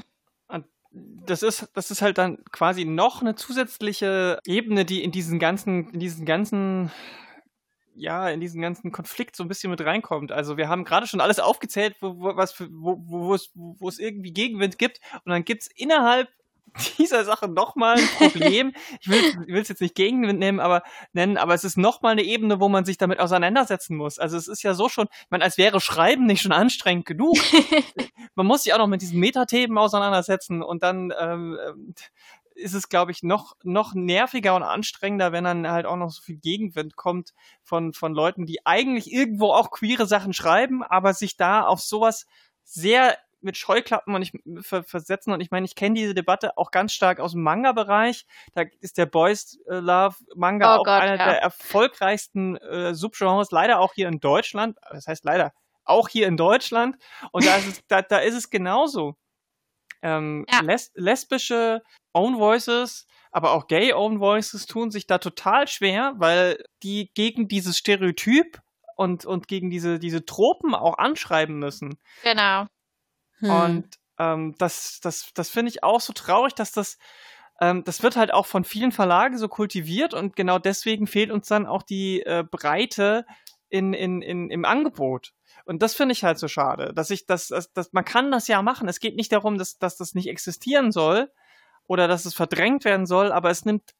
Das ist, das ist halt dann quasi noch eine zusätzliche Ebene, die in diesen ganzen, in diesen ganzen ja, in diesen ganzen Konflikt so ein bisschen mit reinkommt. Also wir haben gerade schon alles aufgezählt, wo, wo, was für, wo, wo, es, wo es irgendwie Gegenwind gibt. Und dann gibt's innerhalb dieser Sache nochmal ein Problem. ich will es jetzt nicht Gegenwind nehmen, aber nennen, aber es ist nochmal eine Ebene, wo man sich damit auseinandersetzen muss. Also es ist ja so schon, ich meine, als wäre Schreiben nicht schon anstrengend genug. man muss sich auch noch mit diesen Metathemen auseinandersetzen und dann ähm, ist es, glaube ich, noch, noch nerviger und anstrengender, wenn dann halt auch noch so viel Gegenwind kommt von, von Leuten, die eigentlich irgendwo auch queere Sachen schreiben, aber sich da auf sowas sehr mit Scheuklappen und ich versetzen und ich meine, ich kenne diese Debatte auch ganz stark aus dem Manga-Bereich. Da ist der Boys äh, Love Manga oh auch Gott, einer ja. der erfolgreichsten äh, Subgenres, leider auch hier in Deutschland. Das heißt leider auch hier in Deutschland. Und da ist es, da, da ist es genauso. Ähm, ja. les lesbische Own Voices, aber auch Gay Own Voices tun sich da total schwer, weil die gegen dieses Stereotyp und, und gegen diese, diese Tropen auch anschreiben müssen. Genau. Hm. Und ähm, das, das, das finde ich auch so traurig, dass das, ähm, das wird halt auch von vielen Verlagen so kultiviert und genau deswegen fehlt uns dann auch die äh, Breite in, in, in, im Angebot. Und das finde ich halt so schade, dass ich das, das, das, man kann das ja machen. Es geht nicht darum, dass, dass das nicht existieren soll oder dass es verdrängt werden soll, aber es nimmt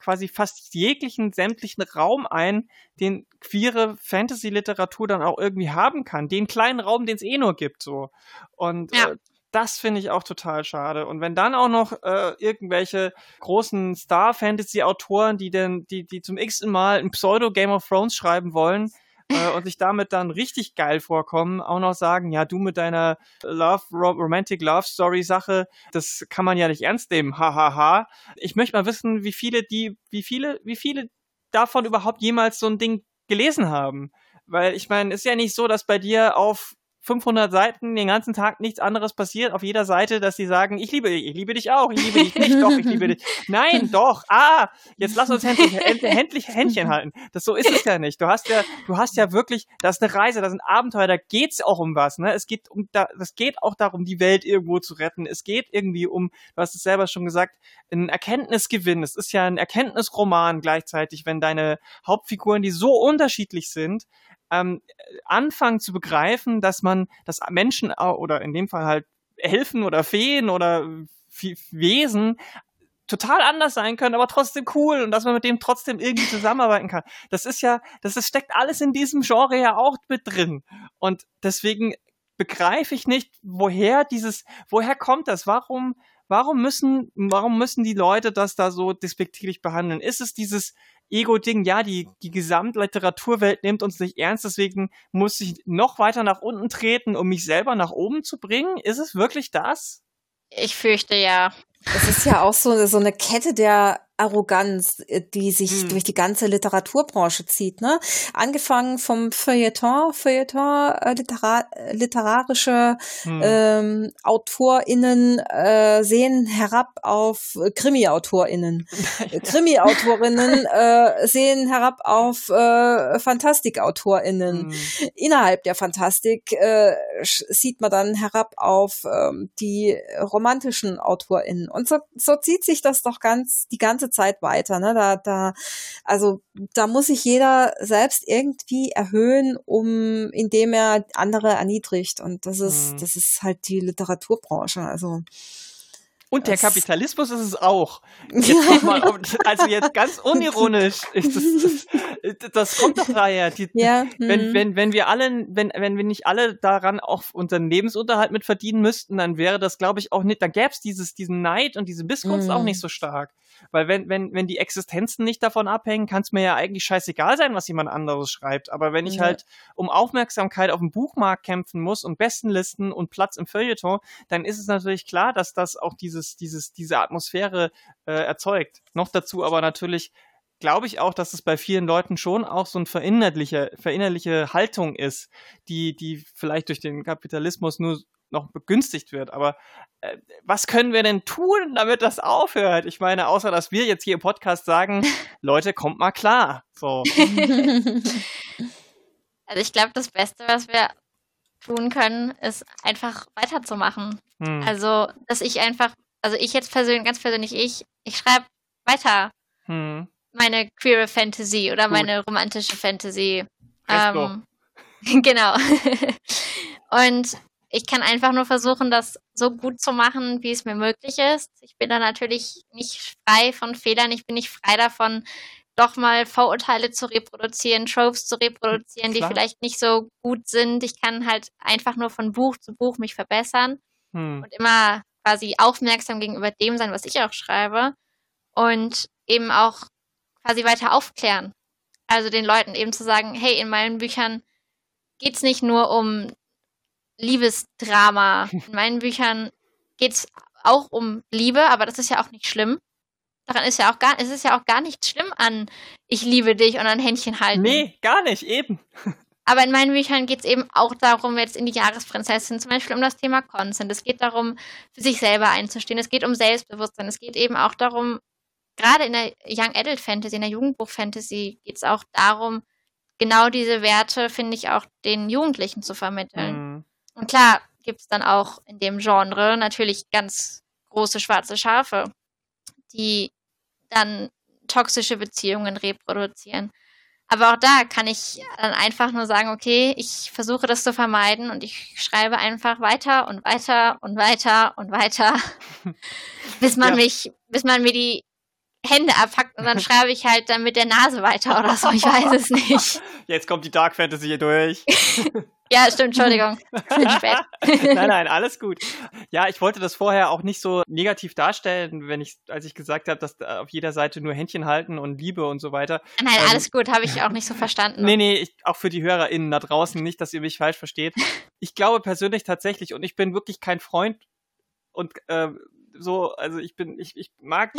quasi fast jeglichen sämtlichen Raum ein, den queere Fantasy-Literatur dann auch irgendwie haben kann. Den kleinen Raum, den es eh nur gibt, so. Und ja. äh, das finde ich auch total schade. Und wenn dann auch noch äh, irgendwelche großen Star-Fantasy-Autoren, die denn, die, die zum x-ten Mal ein Pseudo-Game of Thrones schreiben wollen, äh, und sich damit dann richtig geil vorkommen, auch noch sagen, ja, du mit deiner Love, Romantic Love Story Sache, das kann man ja nicht ernst nehmen, hahaha. Ha, ha. Ich möchte mal wissen, wie viele die, wie viele, wie viele davon überhaupt jemals so ein Ding gelesen haben. Weil ich meine, ist ja nicht so, dass bei dir auf 500 Seiten den ganzen Tag nichts anderes passiert auf jeder Seite, dass sie sagen, ich liebe dich, ich liebe dich auch, ich liebe dich nicht, doch, ich liebe dich. Nein, doch, ah, jetzt lass uns endlich, endlich Händchen halten. Das so ist es ja nicht. Du hast ja, du hast ja wirklich, das ist eine Reise, das ist ein Abenteuer, da geht's auch um was, ne? Es geht um, da, es geht auch darum, die Welt irgendwo zu retten. Es geht irgendwie um, du hast es selber schon gesagt, ein Erkenntnisgewinn. Es ist ja ein Erkenntnisroman gleichzeitig, wenn deine Hauptfiguren, die so unterschiedlich sind, ähm, anfangen zu begreifen, dass man, dass Menschen oder in dem Fall halt Helfen oder Feen oder Wesen total anders sein können, aber trotzdem cool und dass man mit dem trotzdem irgendwie zusammenarbeiten kann. Das ist ja, das ist, steckt alles in diesem Genre ja auch mit drin. Und deswegen begreife ich nicht, woher dieses, woher kommt das? Warum, warum müssen, warum müssen die Leute das da so despektierlich behandeln? Ist es dieses, Ego-Ding, ja, die, die Gesamtliteraturwelt nimmt uns nicht ernst, deswegen muss ich noch weiter nach unten treten, um mich selber nach oben zu bringen. Ist es wirklich das? Ich fürchte ja. Es ist ja auch so, so eine Kette der Arroganz, äh, die sich hm. durch die ganze Literaturbranche zieht. Ne? Angefangen vom Feuilleton, Feuilleton, äh, litera literarische hm. ähm, AutorInnen äh, sehen herab auf Krimi-AutorInnen. Krimi-AutorInnen äh, sehen herab auf äh, Fantastik-AutorInnen. Hm. Innerhalb der Fantastik äh, sieht man dann herab auf ähm, die romantischen AutorInnen. Und so, so zieht sich das doch ganz die ganze Zeit weiter. Ne? Da, da, also da muss sich jeder selbst irgendwie erhöhen, um indem er andere erniedrigt. Und das ist, mhm. das ist halt die Literaturbranche. Also und der Kapitalismus ist es auch. Jetzt mal, also jetzt ganz unironisch. Das, das, das kommt doch daher. Die, ja, wenn, hm. wenn, wenn wir alle, wenn, wenn wir nicht alle daran auch unseren Lebensunterhalt mit verdienen müssten, dann wäre das, glaube ich, auch nicht, da gäbe es dieses, diesen Neid und diese Missgunst auch nicht hm. so stark. Weil wenn, wenn, wenn die Existenzen nicht davon abhängen, kann es mir ja eigentlich scheißegal sein, was jemand anderes schreibt. Aber wenn ich ja. halt um Aufmerksamkeit auf dem Buchmarkt kämpfen muss und Bestenlisten und Platz im Feuilleton, dann ist es natürlich klar, dass das auch dieses, dieses, diese Atmosphäre äh, erzeugt. Noch dazu aber natürlich glaube ich auch, dass es bei vielen Leuten schon auch so ein verinnerliche, verinnerliche Haltung ist, die, die vielleicht durch den Kapitalismus nur noch begünstigt wird. Aber äh, was können wir denn tun, damit das aufhört? Ich meine, außer dass wir jetzt hier im Podcast sagen, Leute, kommt mal klar. So. Also ich glaube, das Beste, was wir tun können, ist einfach weiterzumachen. Hm. Also, dass ich einfach, also ich jetzt persönlich, ganz persönlich ich, ich schreibe weiter hm. meine queere Fantasy oder Gut. meine romantische Fantasy. Ähm, genau. Und ich kann einfach nur versuchen, das so gut zu machen, wie es mir möglich ist. Ich bin da natürlich nicht frei von Fehlern. Ich bin nicht frei davon, doch mal Vorurteile zu reproduzieren, Tropes zu reproduzieren, Klar. die vielleicht nicht so gut sind. Ich kann halt einfach nur von Buch zu Buch mich verbessern hm. und immer quasi aufmerksam gegenüber dem sein, was ich auch schreibe und eben auch quasi weiter aufklären. Also den Leuten eben zu sagen, hey, in meinen Büchern geht's nicht nur um Liebesdrama. In meinen Büchern geht es auch um Liebe, aber das ist ja auch nicht schlimm. Daran ist ja auch gar, es ist ja auch gar nicht schlimm an, ich liebe dich und ein Händchen halten. Nee, gar nicht, eben. Aber in meinen Büchern geht es eben auch darum, jetzt in die Jahresprinzessin, zum Beispiel um das Thema Consent. Es geht darum, für sich selber einzustehen. Es geht um Selbstbewusstsein. Es geht eben auch darum, gerade in der Young Adult Fantasy, in der Jugendbuch Fantasy, geht es auch darum, genau diese Werte, finde ich, auch den Jugendlichen zu vermitteln. Mhm. Und klar gibt es dann auch in dem Genre natürlich ganz große schwarze Schafe, die dann toxische Beziehungen reproduzieren. Aber auch da kann ich dann einfach nur sagen, okay, ich versuche das zu vermeiden und ich schreibe einfach weiter und weiter und weiter und weiter, bis man ja. mich, bis man mir die Hände abpackt und dann schreibe ich halt dann mit der Nase weiter oder so, ich weiß es nicht. Jetzt kommt die Dark Fantasy hier durch. Ja, stimmt, Entschuldigung. nein, nein, alles gut. Ja, ich wollte das vorher auch nicht so negativ darstellen, wenn ich, als ich gesagt habe, dass auf jeder Seite nur Händchen halten und Liebe und so weiter. Nein, ähm, alles gut, habe ich auch nicht so verstanden. Nee, nee, ich, auch für die HörerInnen da draußen, nicht, dass ihr mich falsch versteht. Ich glaube persönlich tatsächlich, und ich bin wirklich kein Freund und äh, so, also ich bin, ich, ich mag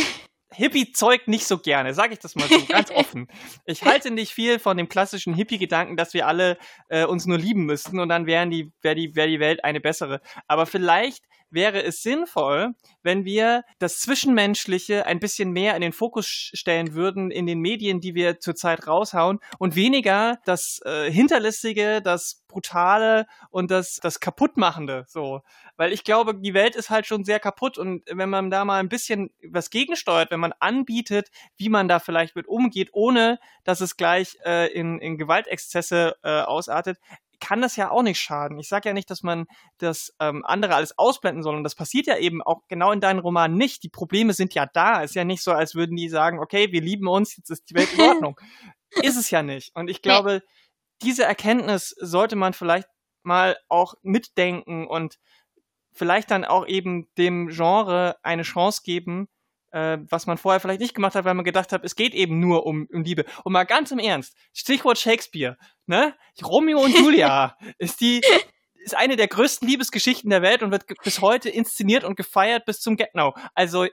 Hippie-Zeug nicht so gerne, sage ich das mal so ganz offen. Ich halte nicht viel von dem klassischen Hippie-Gedanken, dass wir alle äh, uns nur lieben müssten und dann wären die, wäre die, wär die Welt eine bessere. Aber vielleicht wäre es sinnvoll, wenn wir das Zwischenmenschliche ein bisschen mehr in den Fokus stellen würden in den Medien, die wir zurzeit raushauen und weniger das äh, Hinterlistige, das Brutale und das, das Kaputtmachende, so. Weil ich glaube, die Welt ist halt schon sehr kaputt und wenn man da mal ein bisschen was gegensteuert, wenn man anbietet, wie man da vielleicht mit umgeht, ohne dass es gleich äh, in, in Gewaltexzesse äh, ausartet, kann das ja auch nicht schaden. Ich sage ja nicht, dass man das ähm, andere alles ausblenden soll. Und das passiert ja eben auch genau in deinen Romanen nicht. Die Probleme sind ja da. Ist ja nicht so, als würden die sagen, okay, wir lieben uns, jetzt ist die Welt in Ordnung. ist es ja nicht. Und ich glaube, diese Erkenntnis sollte man vielleicht mal auch mitdenken und vielleicht dann auch eben dem Genre eine Chance geben, äh, was man vorher vielleicht nicht gemacht hat, weil man gedacht hat, es geht eben nur um, um Liebe. Und mal ganz im Ernst, Stichwort Shakespeare, ne? Romeo und Julia ist die ist eine der größten Liebesgeschichten der Welt und wird bis heute inszeniert und gefeiert bis zum Get Now. Also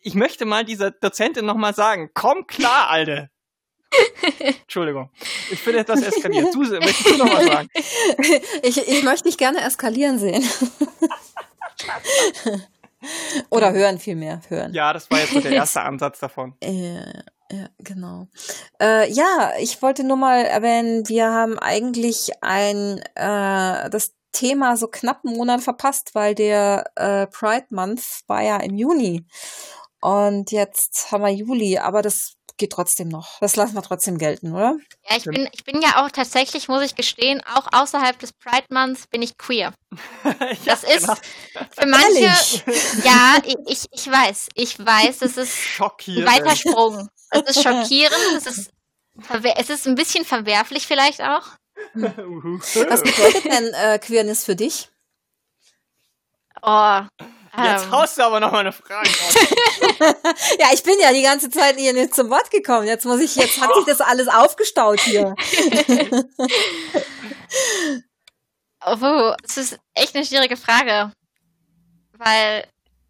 ich möchte mal dieser Dozentin nochmal sagen, komm klar, Alte. Entschuldigung. Ich bin etwas eskaliert. Du, möchtest du noch was sagen? Ich, ich möchte dich gerne eskalieren sehen. Oder hören vielmehr, hören. Ja, das war jetzt so der erste Ansatz davon. Ja, ja genau. Äh, ja, ich wollte nur mal erwähnen, wir haben eigentlich ein äh, das Thema so knapp einen Monat verpasst, weil der äh, Pride Month war ja im Juni. Und jetzt haben wir Juli, aber das geht trotzdem noch. Das lassen wir trotzdem gelten, oder? Ja, ich bin, ich bin ja auch tatsächlich, muss ich gestehen, auch außerhalb des Pride Months bin ich queer. das ja, ist genau. für manche, Ehrlich? ja, ich, ich weiß, ich weiß, es ist Schockierend. ein weiter Sprung. Es ist schockierend, es ist, es ist ein bisschen verwerflich vielleicht auch. Was bedeutet denn äh, Queerness für dich? Oh, Jetzt ähm. haust du aber noch mal eine Frage ja, ich bin ja die ganze Zeit hier nicht zum Wort gekommen. Jetzt muss ich, jetzt hat sich das alles aufgestaut hier. oh, es ist echt eine schwierige Frage. Weil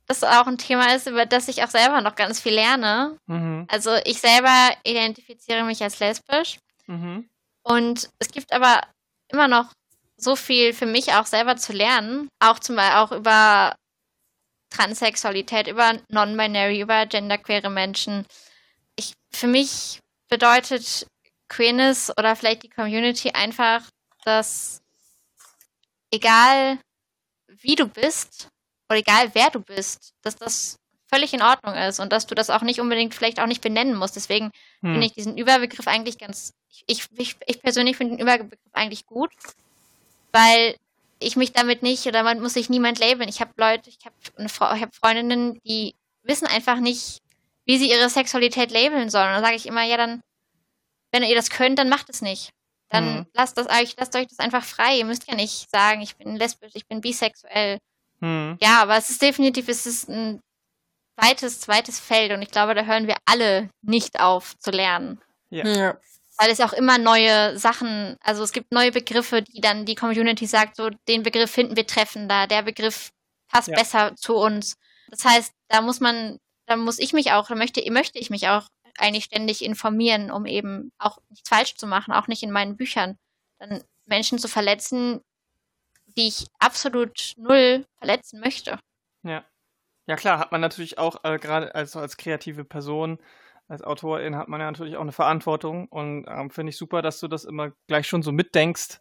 das auch ein Thema ist, über das ich auch selber noch ganz viel lerne. Mhm. Also ich selber identifiziere mich als lesbisch. Mhm. Und es gibt aber immer noch so viel für mich auch selber zu lernen. Auch zum Beispiel auch über Transsexualität, über Non-Binary, über genderqueere Menschen. Ich, für mich bedeutet Queerness oder vielleicht die Community einfach, dass egal wie du bist oder egal wer du bist, dass das völlig in Ordnung ist und dass du das auch nicht unbedingt vielleicht auch nicht benennen musst. Deswegen hm. finde ich diesen Überbegriff eigentlich ganz, ich, ich, ich persönlich finde den Überbegriff eigentlich gut, weil ich mich damit nicht oder man muss sich niemand labeln. Ich habe Leute, ich habe eine Frau, ich habe Freundinnen, die wissen einfach nicht, wie sie ihre Sexualität labeln sollen. Und dann sage ich immer, ja, dann, wenn ihr das könnt, dann macht es nicht. Dann mhm. lasst das euch, lasst euch das einfach frei. Ihr müsst ja nicht sagen, ich bin lesbisch, ich bin bisexuell. Mhm. Ja, aber es ist definitiv, es ist ein weites, zweites Feld und ich glaube, da hören wir alle nicht auf zu lernen. Ja. ja weil es auch immer neue Sachen, also es gibt neue Begriffe, die dann die Community sagt, so den Begriff finden wir treffender, der Begriff passt ja. besser zu uns. Das heißt, da muss man, da muss ich mich auch, da möchte, möchte ich mich auch eigentlich ständig informieren, um eben auch nichts falsch zu machen, auch nicht in meinen Büchern, dann Menschen zu verletzen, die ich absolut null verletzen möchte. Ja. Ja klar, hat man natürlich auch äh, gerade also als kreative Person als Autorin hat man ja natürlich auch eine Verantwortung und ähm, finde ich super, dass du das immer gleich schon so mitdenkst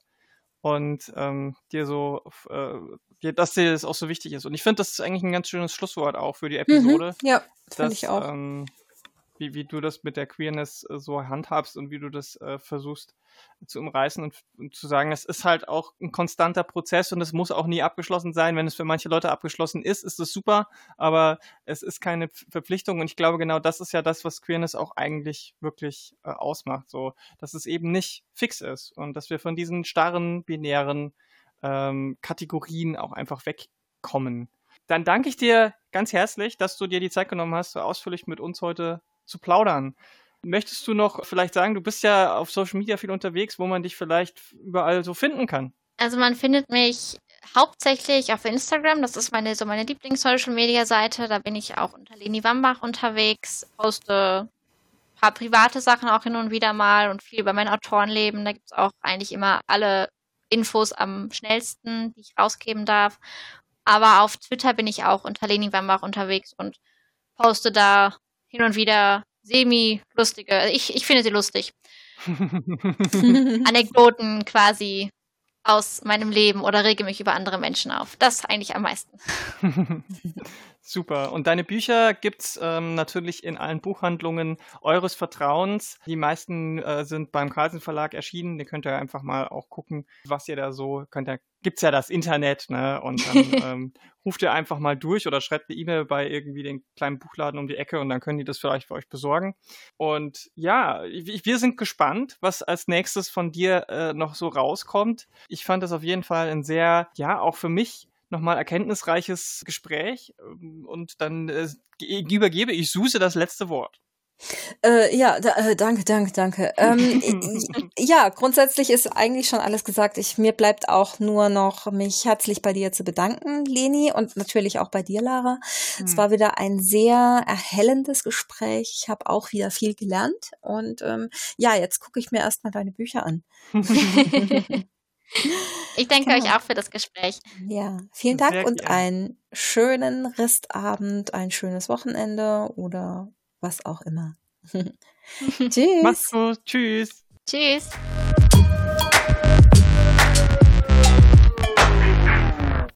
und ähm, dir so, äh, dass dir das auch so wichtig ist. Und ich finde, das ist eigentlich ein ganz schönes Schlusswort auch für die mhm, Episode. Mhm, ja, finde ich auch. Ähm, wie, wie du das mit der Queerness äh, so handhabst und wie du das äh, versuchst zu umreißen und, und, zu sagen, es ist halt auch ein konstanter Prozess und es muss auch nie abgeschlossen sein. Wenn es für manche Leute abgeschlossen ist, ist es super, aber es ist keine Verpflichtung und ich glaube genau das ist ja das, was Queerness auch eigentlich wirklich äh, ausmacht, so, dass es eben nicht fix ist und dass wir von diesen starren, binären ähm, Kategorien auch einfach wegkommen. Dann danke ich dir ganz herzlich, dass du dir die Zeit genommen hast, so ausführlich mit uns heute zu plaudern. Möchtest du noch vielleicht sagen, du bist ja auf Social Media viel unterwegs, wo man dich vielleicht überall so finden kann? Also man findet mich hauptsächlich auf Instagram. Das ist meine so meine Lieblings-Social-Media-Seite. Da bin ich auch unter Leni Wambach unterwegs, poste ein paar private Sachen auch hin und wieder mal und viel über mein Autorenleben. Da gibt es auch eigentlich immer alle Infos am schnellsten, die ich rausgeben darf. Aber auf Twitter bin ich auch unter Leni Wambach unterwegs und poste da hin und wieder semi-lustige, ich, ich finde sie lustig. Anekdoten quasi aus meinem Leben oder rege mich über andere Menschen auf. Das eigentlich am meisten. Super. Und deine Bücher gibt's ähm, natürlich in allen Buchhandlungen eures Vertrauens. Die meisten äh, sind beim Carlsen Verlag erschienen. Ihr könnt ja einfach mal auch gucken, was ihr da so könnt. Ihr, gibt's ja das Internet, ne? Und dann ähm, ruft ihr einfach mal durch oder schreibt eine E-Mail bei irgendwie den kleinen Buchladen um die Ecke und dann können die das vielleicht für euch besorgen. Und ja, wir sind gespannt, was als nächstes von dir äh, noch so rauskommt. Ich fand das auf jeden Fall ein sehr, ja, auch für mich nochmal erkenntnisreiches Gespräch ähm, und dann äh, übergebe ich Suse das letzte Wort. Äh, ja, da, äh, danke, danke, danke. Ähm, ja, grundsätzlich ist eigentlich schon alles gesagt. Ich, mir bleibt auch nur noch mich herzlich bei dir zu bedanken, Leni, und natürlich auch bei dir, Lara. Hm. Es war wieder ein sehr erhellendes Gespräch. Ich habe auch wieder viel gelernt. Und ähm, ja, jetzt gucke ich mir erstmal deine Bücher an. Ich danke genau. euch auch für das Gespräch. Ja, vielen Dank Sehr und gerne. einen schönen Restabend, ein schönes Wochenende oder was auch immer. Tschüss. Mach's gut. Tschüss. Tschüss.